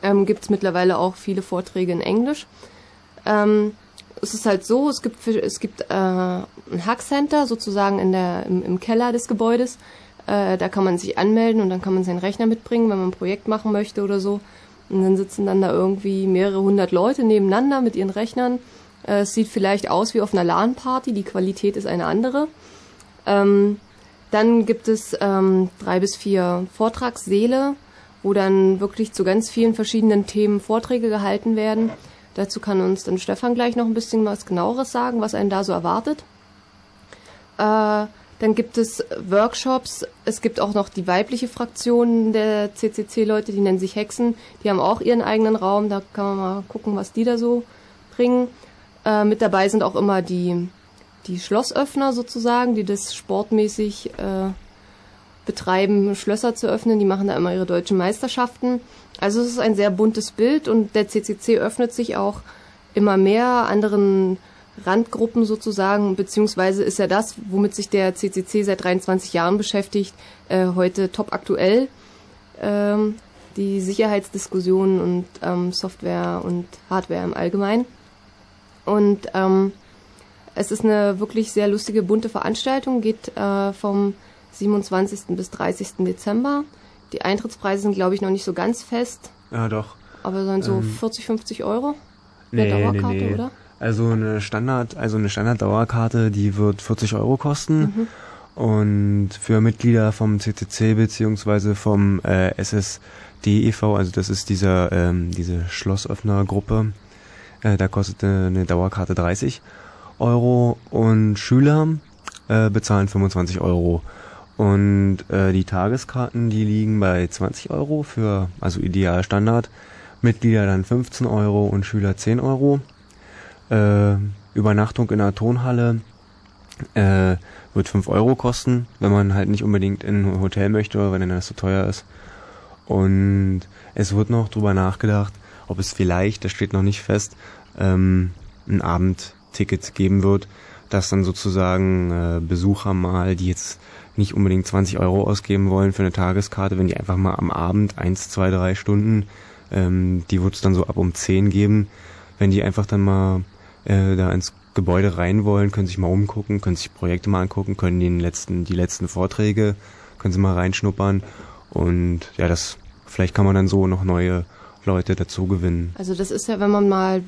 ähm, gibt es mittlerweile auch viele Vorträge in Englisch. Ähm, es ist halt so, es gibt, es gibt äh, ein Hackcenter sozusagen in der, im, im Keller des Gebäudes. Äh, da kann man sich anmelden und dann kann man seinen Rechner mitbringen, wenn man ein Projekt machen möchte oder so. Und dann sitzen dann da irgendwie mehrere hundert Leute nebeneinander mit ihren Rechnern. Äh, es sieht vielleicht aus wie auf einer LAN-Party, die Qualität ist eine andere. Ähm, dann gibt es ähm, drei bis vier Vortragssäle, wo dann wirklich zu ganz vielen verschiedenen Themen Vorträge gehalten werden. Dazu kann uns dann Stefan gleich noch ein bisschen was genaueres sagen, was einen da so erwartet. Äh, dann gibt es Workshops. Es gibt auch noch die weibliche Fraktion der CCC-Leute, die nennen sich Hexen. Die haben auch ihren eigenen Raum. Da kann man mal gucken, was die da so bringen. Äh, mit dabei sind auch immer die, die Schlossöffner sozusagen, die das sportmäßig äh, betreiben, Schlösser zu öffnen. Die machen da immer ihre deutschen Meisterschaften. Also es ist ein sehr buntes Bild und der CCC öffnet sich auch immer mehr anderen Randgruppen sozusagen, beziehungsweise ist ja das, womit sich der CCC seit 23 Jahren beschäftigt, äh, heute top aktuell. Ähm, die Sicherheitsdiskussionen und ähm, Software und Hardware im Allgemeinen. Und ähm, es ist eine wirklich sehr lustige, bunte Veranstaltung, geht äh, vom 27. bis 30. Dezember. Die Eintrittspreise sind, glaube ich, noch nicht so ganz fest. Ja, doch. Aber sind so ähm, 40, 50 Euro. Eine nee, Dauerkarte, nee, nee. oder? Also eine Standard, also eine Standard-Dauerkarte, die wird 40 Euro kosten. Mhm. Und für Mitglieder vom CCC beziehungsweise vom äh, SSD e.V., also das ist dieser, ähm, diese Schlossöffnergruppe, äh, da kostet eine Dauerkarte 30 Euro und Schüler äh, bezahlen 25 Euro. Und äh, die Tageskarten, die liegen bei 20 Euro für, also ideal Standard. Mitglieder dann 15 Euro und Schüler 10 Euro. Äh, Übernachtung in der Tonhalle äh, wird 5 Euro kosten, wenn man halt nicht unbedingt in ein Hotel möchte oder wenn das so teuer ist. Und es wird noch drüber nachgedacht, ob es vielleicht, das steht noch nicht fest, ähm, ein Abendticket geben wird, dass dann sozusagen äh, Besucher mal, die jetzt nicht unbedingt 20 Euro ausgeben wollen für eine Tageskarte, wenn die einfach mal am Abend eins, zwei, drei Stunden, ähm, die wird es dann so ab um 10 geben, wenn die einfach dann mal äh, da ins Gebäude rein wollen, können sich mal umgucken, können sich Projekte mal angucken, können den letzten, die letzten Vorträge, können sie mal reinschnuppern und ja, das vielleicht kann man dann so noch neue Leute dazu gewinnen. Also das ist ja, wenn man mal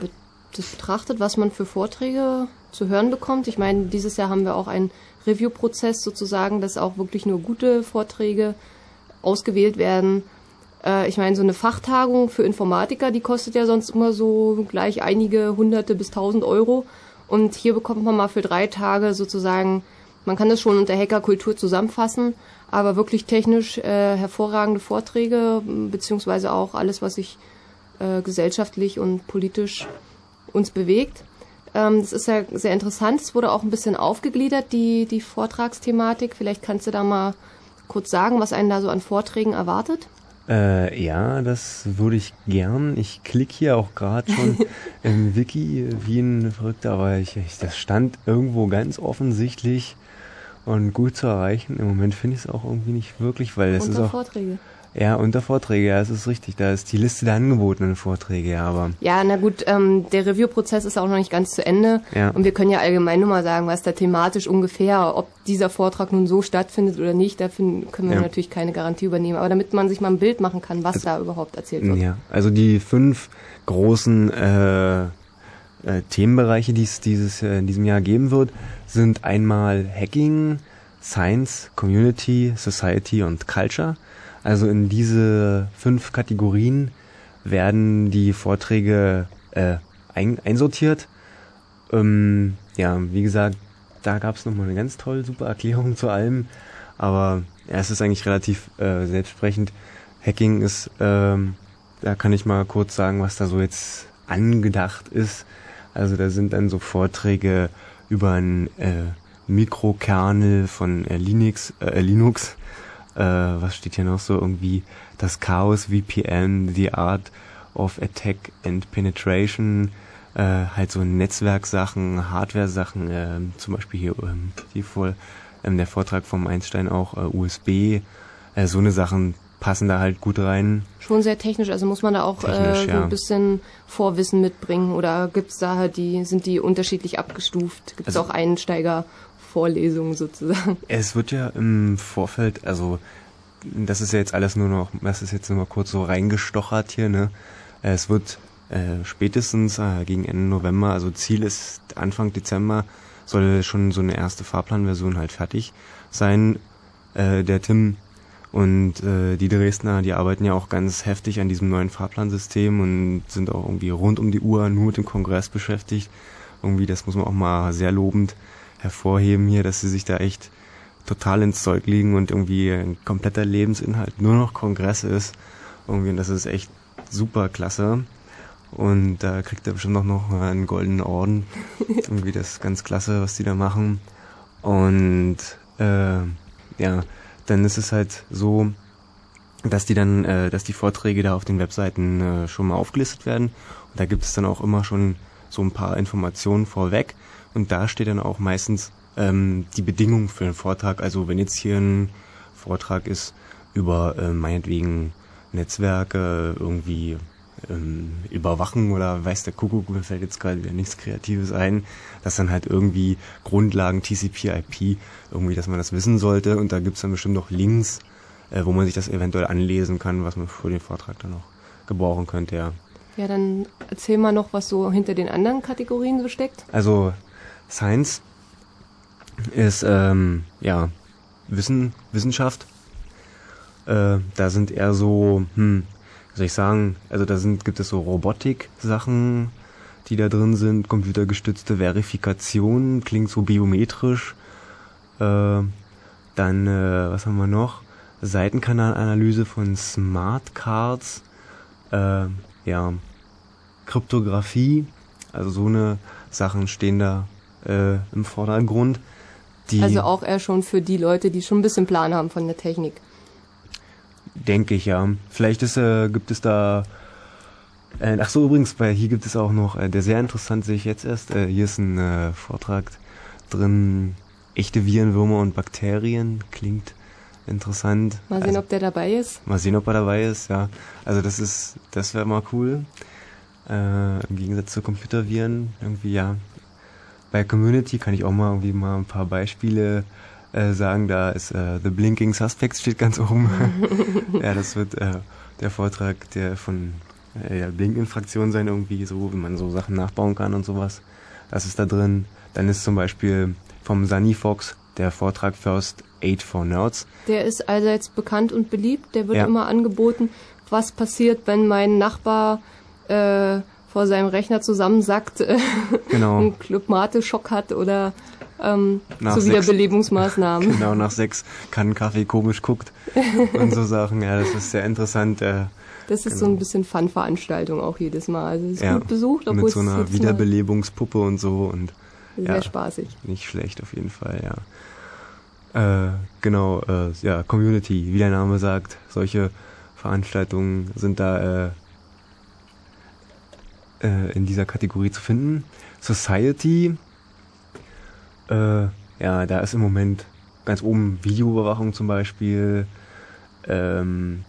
betrachtet, was man für Vorträge zu hören bekommt. Ich meine, dieses Jahr haben wir auch einen Review-Prozess sozusagen, dass auch wirklich nur gute Vorträge ausgewählt werden. Äh, ich meine, so eine Fachtagung für Informatiker, die kostet ja sonst immer so gleich einige hunderte bis tausend Euro. Und hier bekommt man mal für drei Tage sozusagen, man kann das schon unter Hackerkultur zusammenfassen, aber wirklich technisch äh, hervorragende Vorträge, beziehungsweise auch alles, was sich äh, gesellschaftlich und politisch uns bewegt. Ähm, das ist ja sehr interessant. Es wurde auch ein bisschen aufgegliedert, die, die Vortragsthematik. Vielleicht kannst du da mal kurz sagen, was einen da so an Vorträgen erwartet. Äh, ja, das würde ich gern. Ich klicke hier auch gerade schon im Wiki wie ein Verrückter, aber ich, ich, das stand irgendwo ganz offensichtlich und gut zu erreichen. Im Moment finde ich es auch irgendwie nicht wirklich, weil es ist auch Vorträge. Ja, unter Vorträge, ja, es ist richtig. Da ist die Liste der angebotenen Vorträge, ja, aber. Ja, na gut, ähm, der Review-Prozess ist auch noch nicht ganz zu Ende. Ja. Und wir können ja allgemein nur mal sagen, was da thematisch ungefähr, ob dieser Vortrag nun so stattfindet oder nicht, dafür können wir ja. natürlich keine Garantie übernehmen. Aber damit man sich mal ein Bild machen kann, was also, da überhaupt erzählt wird. Ja, also die fünf großen äh, äh, Themenbereiche, die es dieses, äh, in diesem Jahr geben wird, sind einmal Hacking, Science, Community, Society und Culture. Also in diese fünf Kategorien werden die Vorträge äh, ein, einsortiert. Ähm, ja, wie gesagt, da gab es nochmal eine ganz tolle, super Erklärung zu allem. Aber ja, es ist eigentlich relativ äh, selbstsprechend. Hacking ist, ähm, da kann ich mal kurz sagen, was da so jetzt angedacht ist. Also da sind dann so Vorträge über ein äh, Mikrokernel von äh, Linux, äh, Linux äh, was steht hier noch so irgendwie, das Chaos VPN, The Art of Attack and Penetration, äh, halt so Netzwerksachen, Hardware-Sachen, äh, zum Beispiel hier, ähm, hier voll, ähm, der Vortrag vom Einstein auch äh, USB, äh, so eine Sachen passen da halt gut rein. Schon sehr technisch, also muss man da auch technisch, äh, so ein bisschen Vorwissen mitbringen oder gibt's da halt die, sind die unterschiedlich abgestuft? Gibt's also, auch Einsteigervorlesungen sozusagen? Es wird ja im Vorfeld, also das ist ja jetzt alles nur noch, das ist jetzt nur mal kurz so reingestochert hier, ne? Es wird äh, spätestens äh, gegen Ende November, also Ziel ist Anfang Dezember, soll schon so eine erste Fahrplanversion halt fertig sein. Äh, der Tim und äh, die Dresdner, die arbeiten ja auch ganz heftig an diesem neuen Fahrplansystem und sind auch irgendwie rund um die Uhr nur mit dem Kongress beschäftigt. Irgendwie, das muss man auch mal sehr lobend hervorheben hier, dass sie sich da echt total ins Zeug liegen und irgendwie ein kompletter Lebensinhalt nur noch Kongress ist. Irgendwie, und das ist echt super klasse. Und da kriegt er bestimmt auch noch einen goldenen Orden. irgendwie das ist ganz klasse, was die da machen. Und äh, ja, dann ist es halt so, dass die dann, äh, dass die Vorträge da auf den Webseiten äh, schon mal aufgelistet werden. Und da gibt es dann auch immer schon so ein paar Informationen vorweg. Und da steht dann auch meistens ähm, die Bedingungen für den Vortrag. Also wenn jetzt hier ein Vortrag ist über äh, meinetwegen Netzwerke, irgendwie ähm, überwachen oder weiß der Kuckuck, mir fällt jetzt gerade wieder nichts Kreatives ein, dass dann halt irgendwie Grundlagen TCP/IP, irgendwie, dass man das wissen sollte und da gibt's dann bestimmt noch Links, äh, wo man sich das eventuell anlesen kann, was man für den Vortrag dann noch gebrauchen könnte, ja. Ja, dann erzähl mal noch, was so hinter den anderen Kategorien so steckt. Also Science ist ähm, ja Wissen, Wissenschaft. Äh, da sind eher so, hm, soll ich sagen, also da sind, gibt es so Robotik-Sachen, die da drin sind, computergestützte Verifikation, klingt so biometrisch. Äh, dann, äh, was haben wir noch? Seitenkanalanalyse von Smart Cards, äh, ja, Kryptographie, also so eine Sachen stehen da äh, im Vordergrund. Die also auch eher schon für die Leute, die schon ein bisschen Plan haben von der Technik. Denke ich, ja. Vielleicht ist, äh, gibt es da. Äh, ach so, übrigens, weil hier gibt es auch noch, äh, der sehr interessant sehe ich jetzt erst. Äh, hier ist ein äh, Vortrag drin. Echte Viren, Würmer und Bakterien. Klingt interessant. Mal sehen, also, ob der dabei ist. Mal sehen, ob er dabei ist, ja. Also das ist, das wäre mal cool. Äh, Im Gegensatz zu Computerviren. Irgendwie, ja. Bei Community kann ich auch mal irgendwie mal ein paar Beispiele äh, sagen, da ist äh, The Blinking Suspects steht ganz oben. ja, das wird äh, der Vortrag der von äh, der Blink-Infraktion sein, irgendwie so, wie man so Sachen nachbauen kann und sowas. Das ist da drin. Dann ist zum Beispiel vom Sunny Fox der Vortrag First Aid for Nerds. Der ist allseits bekannt und beliebt. Der wird ja. immer angeboten, was passiert, wenn mein Nachbar äh, vor seinem Rechner zusammensackt, äh, genau. einen Clubmate-Schock hat oder ähm, nach so Wiederbelebungsmaßnahmen. Genau, nach sechs kann Kaffee komisch guckt und so Sachen. Ja, das ist sehr interessant. Äh, das ist genau. so ein bisschen Fun-Veranstaltung auch jedes Mal. Also es ist ja, gut besucht, obwohl mit so einer Wiederbelebungspuppe und so und sehr ja, spaßig. Nicht schlecht auf jeden Fall, ja. Äh, genau, äh, ja, Community, wie der Name sagt, solche Veranstaltungen sind da äh, in dieser Kategorie zu finden. Society äh, ja, da ist im Moment ganz oben Videoüberwachung zum Beispiel. Ähm,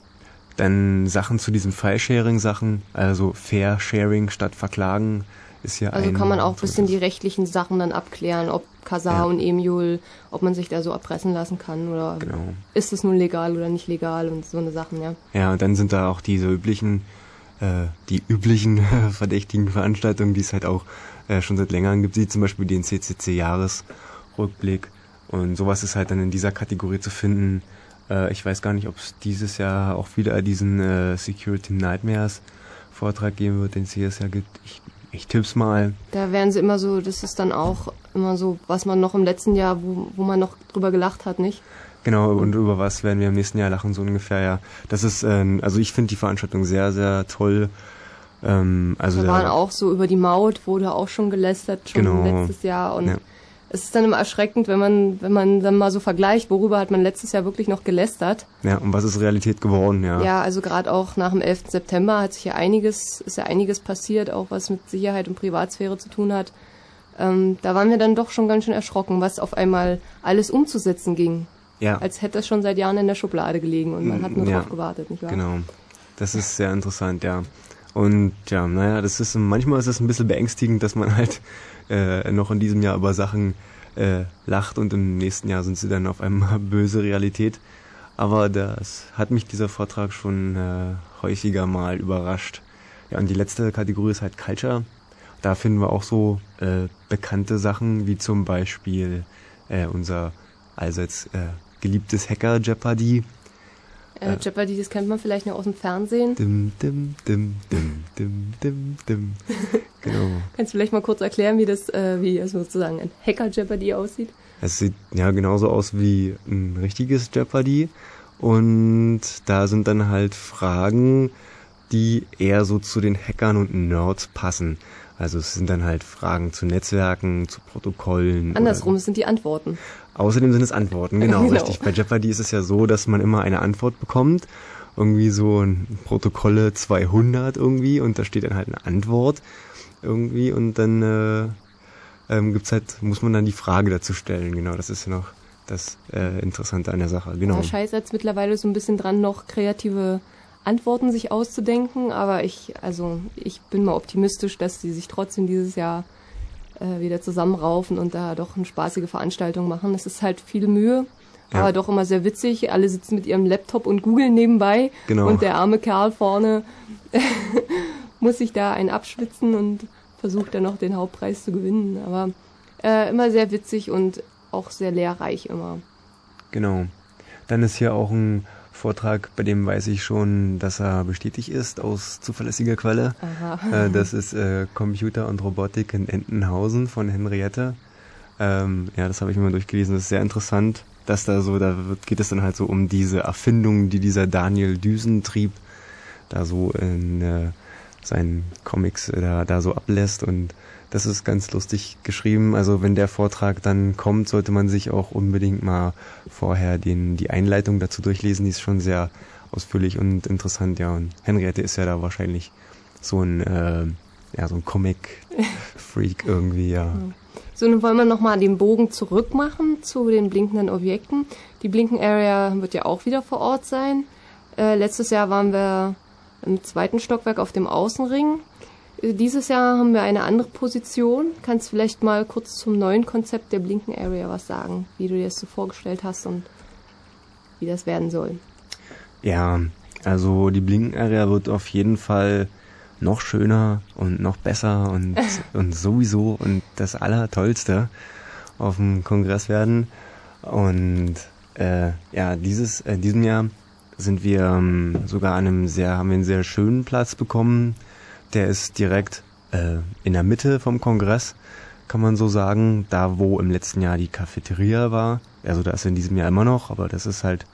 dann Sachen zu diesen File-Sharing-Sachen, also Fair-Sharing statt Verklagen ist ja Also kann man auch ein bisschen die rechtlichen Sachen dann abklären, ob Kazaa ja. und Emul, ob man sich da so erpressen lassen kann oder genau. ist es nun legal oder nicht legal und so eine Sachen, ja. Ja, und dann sind da auch diese üblichen, die üblichen verdächtigen Veranstaltungen, die es halt auch äh, schon seit längerem gibt, wie zum Beispiel den CCC-Jahresrückblick. Und sowas ist halt dann in dieser Kategorie zu finden. Äh, ich weiß gar nicht, ob es dieses Jahr auch wieder diesen äh, Security Nightmares Vortrag geben wird, den es jedes Jahr gibt. Ich, ich tipp's mal. Da werden sie immer so, das ist dann auch immer so, was man noch im letzten Jahr, wo, wo man noch drüber gelacht hat, nicht? Genau, und über was werden wir im nächsten Jahr lachen, so ungefähr, ja. Das ist, äh, also ich finde die Veranstaltung sehr, sehr toll. Ähm, also da waren auch so über die Maut, wurde auch schon gelästert, schon genau. letztes Jahr. Und ja. es ist dann immer erschreckend, wenn man, wenn man dann mal so vergleicht, worüber hat man letztes Jahr wirklich noch gelästert. Ja, und was ist Realität geworden, ja. Ja, also gerade auch nach dem 11. September hat sich ja einiges, ist ja einiges passiert, auch was mit Sicherheit und Privatsphäre zu tun hat. Ähm, da waren wir dann doch schon ganz schön erschrocken, was auf einmal alles umzusetzen ging. Ja. Als hätte es schon seit Jahren in der Schublade gelegen und man hat nur ja, drauf gewartet, nicht wahr? Genau. Das ist sehr interessant, ja. Und ja, naja, das ist manchmal ist es ein bisschen beängstigend, dass man halt äh, noch in diesem Jahr über Sachen äh, lacht und im nächsten Jahr sind sie dann auf einmal böse Realität. Aber das hat mich dieser Vortrag schon äh, häufiger mal überrascht. Ja, und die letzte Kategorie ist halt Culture. Da finden wir auch so äh, bekannte Sachen, wie zum Beispiel äh, unser allseits äh, geliebtes Hacker Jeopardy äh, Jeopardy, das kennt man vielleicht noch aus dem Fernsehen. Dim, dim, dim, dim, dim, dim, dim. Genau. Kannst du vielleicht mal kurz erklären, wie das, äh, wie also sozusagen ein Hacker Jeopardy aussieht? Es sieht ja genauso aus wie ein richtiges Jeopardy. Und da sind dann halt Fragen, die eher so zu den Hackern und Nerds passen. Also es sind dann halt Fragen zu Netzwerken, zu Protokollen. Andersrum, es sind die Antworten. Außerdem sind es Antworten, genau, genau, richtig. Bei Jeopardy ist es ja so, dass man immer eine Antwort bekommt. Irgendwie so ein Protokolle 200 irgendwie und da steht dann halt eine Antwort irgendwie und dann äh, ähm, gibt's halt, muss man dann die Frage dazu stellen. Genau, das ist ja noch das äh, Interessante an der Sache. Genau. Da scheitert mittlerweile so ein bisschen dran, noch kreative Antworten sich auszudenken, aber ich, also ich bin mal optimistisch, dass sie sich trotzdem dieses Jahr äh, wieder zusammenraufen und da doch eine spaßige Veranstaltung machen. Es ist halt viel Mühe, ja. aber doch immer sehr witzig. Alle sitzen mit ihrem Laptop und googeln nebenbei genau. und der arme Kerl vorne muss sich da einen abschwitzen und versucht dann noch den Hauptpreis zu gewinnen. Aber äh, immer sehr witzig und auch sehr lehrreich immer. Genau. Dann ist hier auch ein Vortrag, bei dem weiß ich schon, dass er bestätigt ist aus zuverlässiger Quelle. Aha. Äh, das ist äh, Computer und Robotik in Entenhausen von Henriette. Ähm, ja, das habe ich mir mal durchgelesen. Das ist sehr interessant, dass da so, da wird, geht es dann halt so um diese Erfindung, die dieser Daniel Düsentrieb da so in äh, seinen Comics äh, da, da so ablässt und das ist ganz lustig geschrieben. Also wenn der Vortrag dann kommt, sollte man sich auch unbedingt mal vorher den, die Einleitung dazu durchlesen. Die ist schon sehr ausführlich und interessant, ja. Und Henriette ist ja da wahrscheinlich so ein, äh, ja, so ein Comic-Freak irgendwie, ja. So, nun wollen wir nochmal den Bogen zurück machen zu den blinkenden Objekten. Die Blinken Area wird ja auch wieder vor Ort sein. Äh, letztes Jahr waren wir im zweiten Stockwerk auf dem Außenring. Dieses Jahr haben wir eine andere Position. Kannst du vielleicht mal kurz zum neuen Konzept der Blinken Area was sagen, wie du dir das so vorgestellt hast und wie das werden soll? Ja, also die Blinken Area wird auf jeden Fall noch schöner und noch besser und, und sowieso und das Allertollste auf dem Kongress werden. Und äh, ja, dieses äh, diesem Jahr sind wir ähm, sogar an einem sehr, haben wir einen sehr schönen Platz bekommen der ist direkt äh, in der Mitte vom Kongress, kann man so sagen. Da, wo im letzten Jahr die Cafeteria war. Also da ist in diesem Jahr immer noch, aber das ist halt,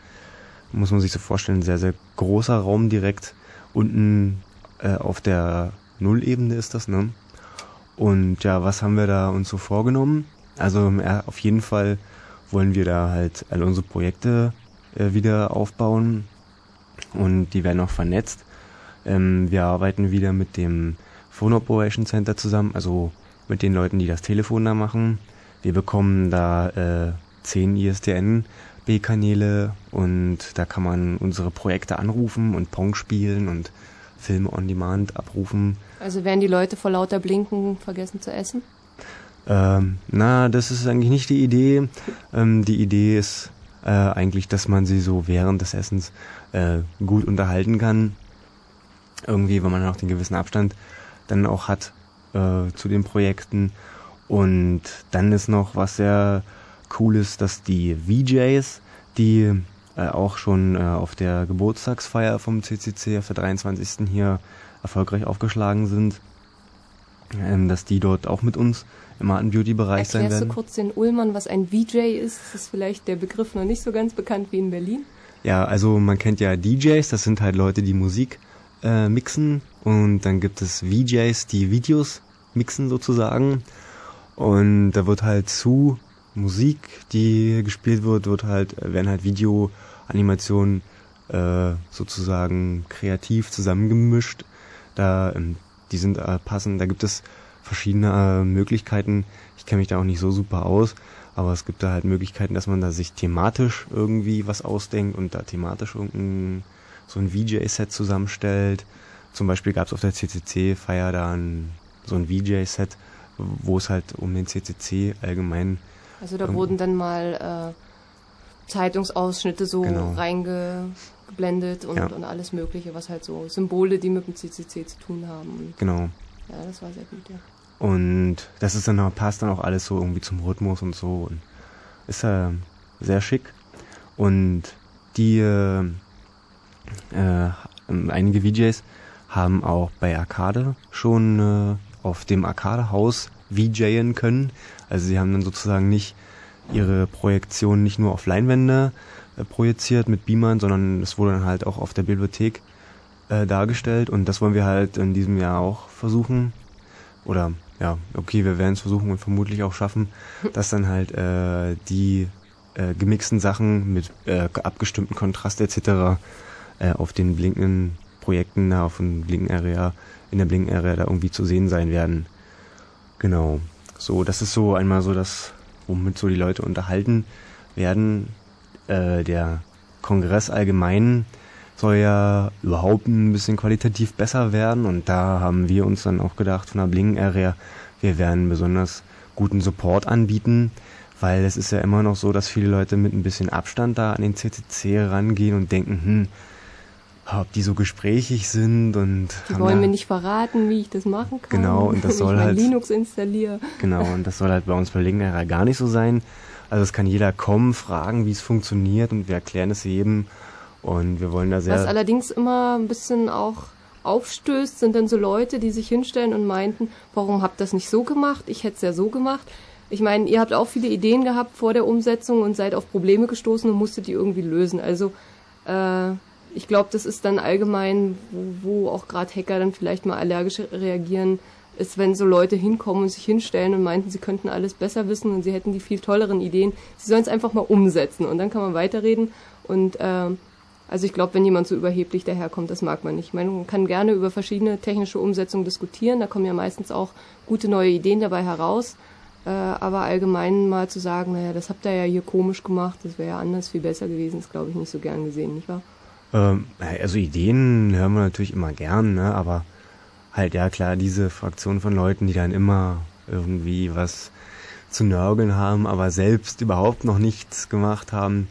muss man sich so vorstellen, ein sehr, sehr großer Raum direkt. Unten äh, auf der Nullebene ist das, ne? Und ja, was haben wir da uns so vorgenommen? Also auf jeden Fall wollen wir da halt alle unsere Projekte äh, wieder aufbauen und die werden auch vernetzt. Ähm, wir arbeiten wieder mit dem Phone Operation Center zusammen, also mit den Leuten, die das Telefon da machen. Wir bekommen da äh, 10 ISDN-B-Kanäle und da kann man unsere Projekte anrufen und Pong spielen und Filme on Demand abrufen. Also werden die Leute vor lauter Blinken vergessen zu essen? Ähm, na, das ist eigentlich nicht die Idee. Ähm, die Idee ist äh, eigentlich, dass man sie so während des Essens äh, gut unterhalten kann irgendwie, wenn man noch den gewissen Abstand dann auch hat äh, zu den Projekten. Und dann ist noch was sehr cool ist, dass die VJs, die äh, auch schon äh, auf der Geburtstagsfeier vom CCC auf der 23. hier erfolgreich aufgeschlagen sind, ähm, dass die dort auch mit uns im Art Beauty Bereich sein werden. Erklärst du kurz den Ullmann, was ein VJ ist? Das ist vielleicht der Begriff noch nicht so ganz bekannt wie in Berlin. Ja, also man kennt ja DJs, das sind halt Leute, die Musik äh, mixen und dann gibt es VJs, die Videos mixen sozusagen. Und da wird halt zu Musik, die gespielt wird, wird halt, werden halt Videoanimationen äh, sozusagen kreativ zusammengemischt. Da, ähm, die sind äh, passend, da gibt es verschiedene äh, Möglichkeiten. Ich kenne mich da auch nicht so super aus, aber es gibt da halt Möglichkeiten, dass man da sich thematisch irgendwie was ausdenkt und da thematisch irgendein so ein VJ-Set zusammenstellt. Zum Beispiel gab es auf der CCC-Feier da ein, so ein VJ-Set, wo es halt um den CCC allgemein. Also da wurden dann mal äh, Zeitungsausschnitte so genau. reingeblendet und, ja. und alles Mögliche, was halt so Symbole, die mit dem CCC zu tun haben. Genau. Ja, das war sehr gut, ja. Und das ist dann passt dann auch alles so irgendwie zum Rhythmus und so und ist ja äh, sehr schick. Und die äh, äh, einige VJs haben auch bei Arcade schon äh, auf dem Arcade-Haus VJen können. Also sie haben dann sozusagen nicht ihre Projektion nicht nur auf Leinwände äh, projiziert mit Beamern, sondern es wurde dann halt auch auf der Bibliothek äh, dargestellt und das wollen wir halt in diesem Jahr auch versuchen. Oder ja, okay, wir werden es versuchen und vermutlich auch schaffen, dass dann halt äh, die äh, gemixten Sachen mit äh, abgestimmten Kontrast etc. Äh, auf den blinkenden Projekten auf dem Blinken Area, in der Blinken Area da irgendwie zu sehen sein werden. Genau. So, das ist so einmal so das, womit so die Leute unterhalten werden. Äh, der Kongress allgemein soll ja überhaupt ein bisschen qualitativ besser werden und da haben wir uns dann auch gedacht von der Blinken Area, wir werden besonders guten Support anbieten, weil es ist ja immer noch so, dass viele Leute mit ein bisschen Abstand da an den CCC rangehen und denken, hm, ob die so gesprächig sind und die wollen mir nicht verraten, wie ich das machen kann. Genau und das soll halt Linux installiere. Genau und das soll halt bei uns bei Lingenera gar nicht so sein. Also es kann jeder kommen, fragen, wie es funktioniert und wir erklären es jedem und wir wollen da sehr. Was allerdings immer ein bisschen auch aufstößt, sind dann so Leute, die sich hinstellen und meinten, warum habt ihr das nicht so gemacht? Ich hätte es ja so gemacht. Ich meine, ihr habt auch viele Ideen gehabt vor der Umsetzung und seid auf Probleme gestoßen und musstet die irgendwie lösen. Also äh, ich glaube, das ist dann allgemein, wo, wo auch gerade Hacker dann vielleicht mal allergisch reagieren, ist, wenn so Leute hinkommen und sich hinstellen und meinten, sie könnten alles besser wissen und sie hätten die viel tolleren Ideen. Sie sollen es einfach mal umsetzen und dann kann man weiterreden. Und äh, also ich glaube, wenn jemand so überheblich daherkommt, das mag man nicht. Ich meine, man kann gerne über verschiedene technische Umsetzungen diskutieren, da kommen ja meistens auch gute neue Ideen dabei heraus. Äh, aber allgemein mal zu sagen, naja, das habt ihr ja hier komisch gemacht, das wäre ja anders viel besser gewesen, ist glaube ich nicht so gern gesehen, nicht wahr? Ähm, also Ideen hören wir natürlich immer gern, ne? aber halt ja klar, diese Fraktion von Leuten, die dann immer irgendwie was zu nörgeln haben, aber selbst überhaupt noch nichts gemacht haben,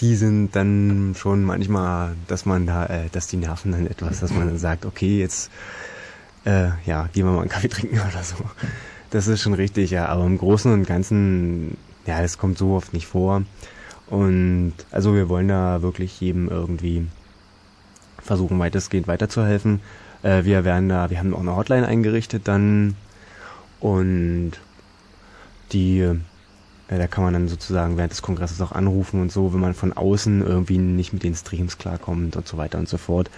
die sind dann schon manchmal, dass man da, äh, dass die nerven dann etwas, dass man dann sagt, okay, jetzt äh, ja, gehen wir mal einen Kaffee trinken oder so. Das ist schon richtig, ja, aber im Großen und Ganzen, ja, das kommt so oft nicht vor. Und also wir wollen da wirklich jedem irgendwie versuchen, weitestgehend weiterzuhelfen. Äh, wir werden da, wir haben auch eine Hotline eingerichtet dann und die, äh, da kann man dann sozusagen während des Kongresses auch anrufen und so, wenn man von außen irgendwie nicht mit den Streams klarkommt und so weiter und so fort.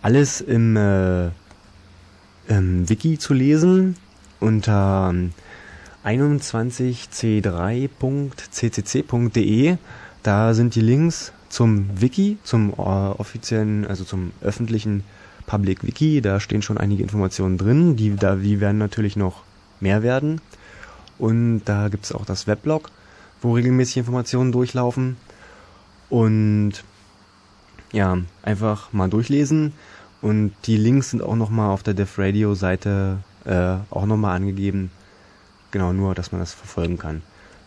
Alles im, äh, im Wiki zu lesen unter 21c3.ccc.de. Da sind die Links zum Wiki, zum äh, offiziellen, also zum öffentlichen Public Wiki. Da stehen schon einige Informationen drin. Die, da, die werden natürlich noch mehr werden. Und da gibt es auch das Weblog, wo regelmäßig Informationen durchlaufen. Und ja, einfach mal durchlesen. Und die Links sind auch nochmal auf der Def Radio Seite äh, auch nochmal angegeben. Genau, nur, dass man das verfolgen kann.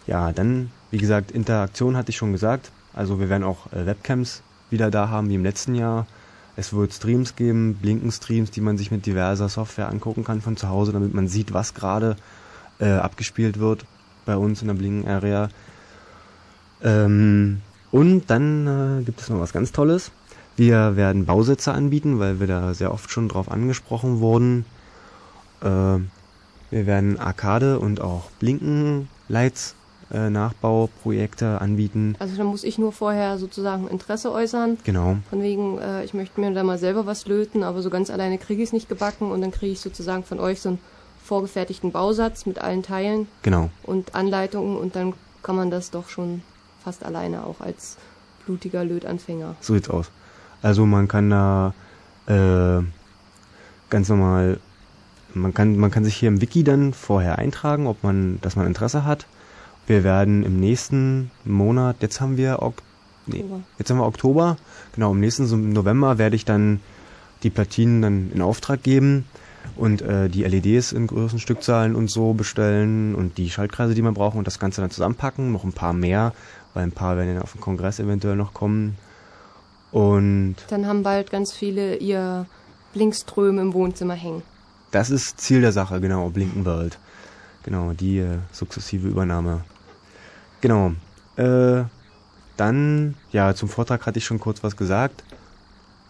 Ja, dann, wie gesagt, Interaktion hatte ich schon gesagt. Also wir werden auch äh, Webcams wieder da haben wie im letzten Jahr. Es wird Streams geben, Blinken-Streams, die man sich mit diverser Software angucken kann von zu Hause, damit man sieht, was gerade äh, abgespielt wird bei uns in der Blinken-Area. Ähm, und dann äh, gibt es noch was ganz Tolles. Wir werden Bausätze anbieten, weil wir da sehr oft schon drauf angesprochen wurden. Äh, wir werden Arcade und auch Blinken-Lights äh, Nachbauprojekte anbieten. Also da muss ich nur vorher sozusagen Interesse äußern. Genau. Von wegen, äh, ich möchte mir da mal selber was löten, aber so ganz alleine kriege ich es nicht gebacken und dann kriege ich sozusagen von euch so einen vorgefertigten Bausatz mit allen Teilen. Genau. Und Anleitungen und dann kann man das doch schon fast alleine auch als blutiger Lötanfänger. So sieht's aus. Also man kann da äh, ganz normal, man kann, man kann sich hier im Wiki dann vorher eintragen, ob man, dass man Interesse hat. Wir werden im nächsten Monat, jetzt haben wir ok nee, jetzt haben wir Oktober, genau, im nächsten November werde ich dann die Platinen dann in Auftrag geben und äh, die LEDs in größeren Stückzahlen und so bestellen und die Schaltkreise, die man braucht und das Ganze dann zusammenpacken, noch ein paar mehr, weil ein paar werden ja auf den Kongress eventuell noch kommen. Und dann haben bald ganz viele ihr Blinkström im Wohnzimmer hängen. Das ist Ziel der Sache, genau, Blinkenworld. Genau, die äh, sukzessive Übernahme. Genau. Äh, dann, ja, zum Vortrag hatte ich schon kurz was gesagt.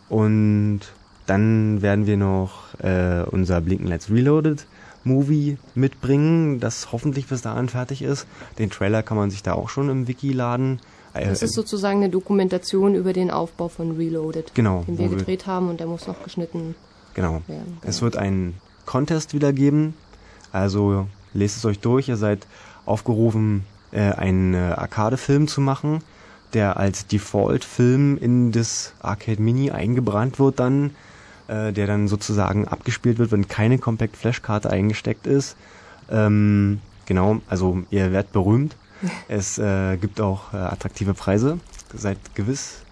Und dann werden wir noch äh, unser Blinken Let's Reloaded Movie mitbringen, das hoffentlich bis dahin fertig ist. Den Trailer kann man sich da auch schon im Wiki laden. Äh, das ist sozusagen eine Dokumentation über den Aufbau von Reloaded, genau, den wir gedreht haben und der muss noch geschnitten genau. werden. Genau. Es wird einen Contest wieder geben, also lest es euch durch. Ihr seid aufgerufen, äh, einen äh, Arcade-Film zu machen, der als Default-Film in das Arcade Mini eingebrannt wird dann äh, der dann sozusagen abgespielt wird, wenn keine Compact Flash-Karte eingesteckt ist. Ähm, genau, also ihr werdet berühmt. es äh, gibt auch äh, attraktive Preise, seid gewiss.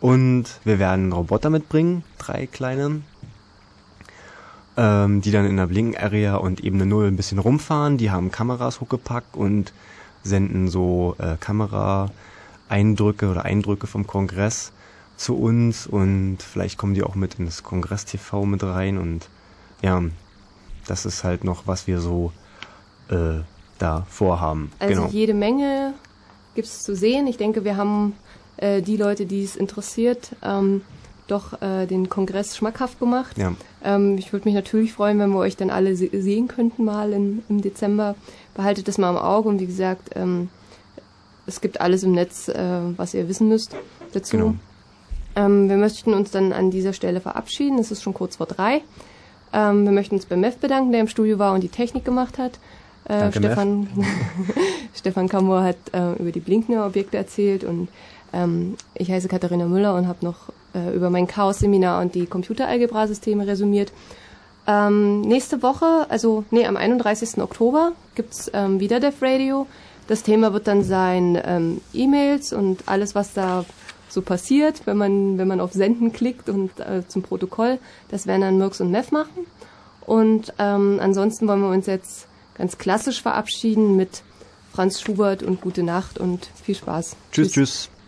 Und wir werden Roboter mitbringen, drei kleine, ähm, die dann in der Blinken-Area und Ebene 0 ein bisschen rumfahren. Die haben Kameras hochgepackt und senden so äh, Kamera-Eindrücke oder Eindrücke vom Kongress zu uns und vielleicht kommen die auch mit ins Kongress TV mit rein und ja, das ist halt noch, was wir so äh, da vorhaben. Also genau. jede Menge gibt es zu sehen. Ich denke, wir haben äh, die Leute, die es interessiert, ähm, doch äh, den Kongress schmackhaft gemacht. Ja. Ähm, ich würde mich natürlich freuen, wenn wir euch dann alle se sehen könnten mal in, im Dezember. Behaltet das mal im Auge und wie gesagt, ähm, es gibt alles im Netz, äh, was ihr wissen müsst dazu. Genau. Ähm, wir möchten uns dann an dieser Stelle verabschieden. Es ist schon kurz vor drei. Ähm, wir möchten uns beim MEF bedanken, der im Studio war und die Technik gemacht hat. Äh, Stefan, Stefan Kamor hat äh, über die blinkenden Objekte erzählt und ähm, ich heiße Katharina Müller und habe noch äh, über mein Chaos-Seminar und die Computeralgebra-Systeme resümiert. Ähm, nächste Woche, also nee, am 31. Oktober gibt's ähm, wieder Dev Radio. Das Thema wird dann sein ähm, E-Mails und alles, was da so passiert, wenn man, wenn man auf Senden klickt und äh, zum Protokoll. Das werden dann Mirks und Mev machen. Und ähm, ansonsten wollen wir uns jetzt ganz klassisch verabschieden mit Franz Schubert und gute Nacht und viel Spaß. Tschüss, tschüss. tschüss.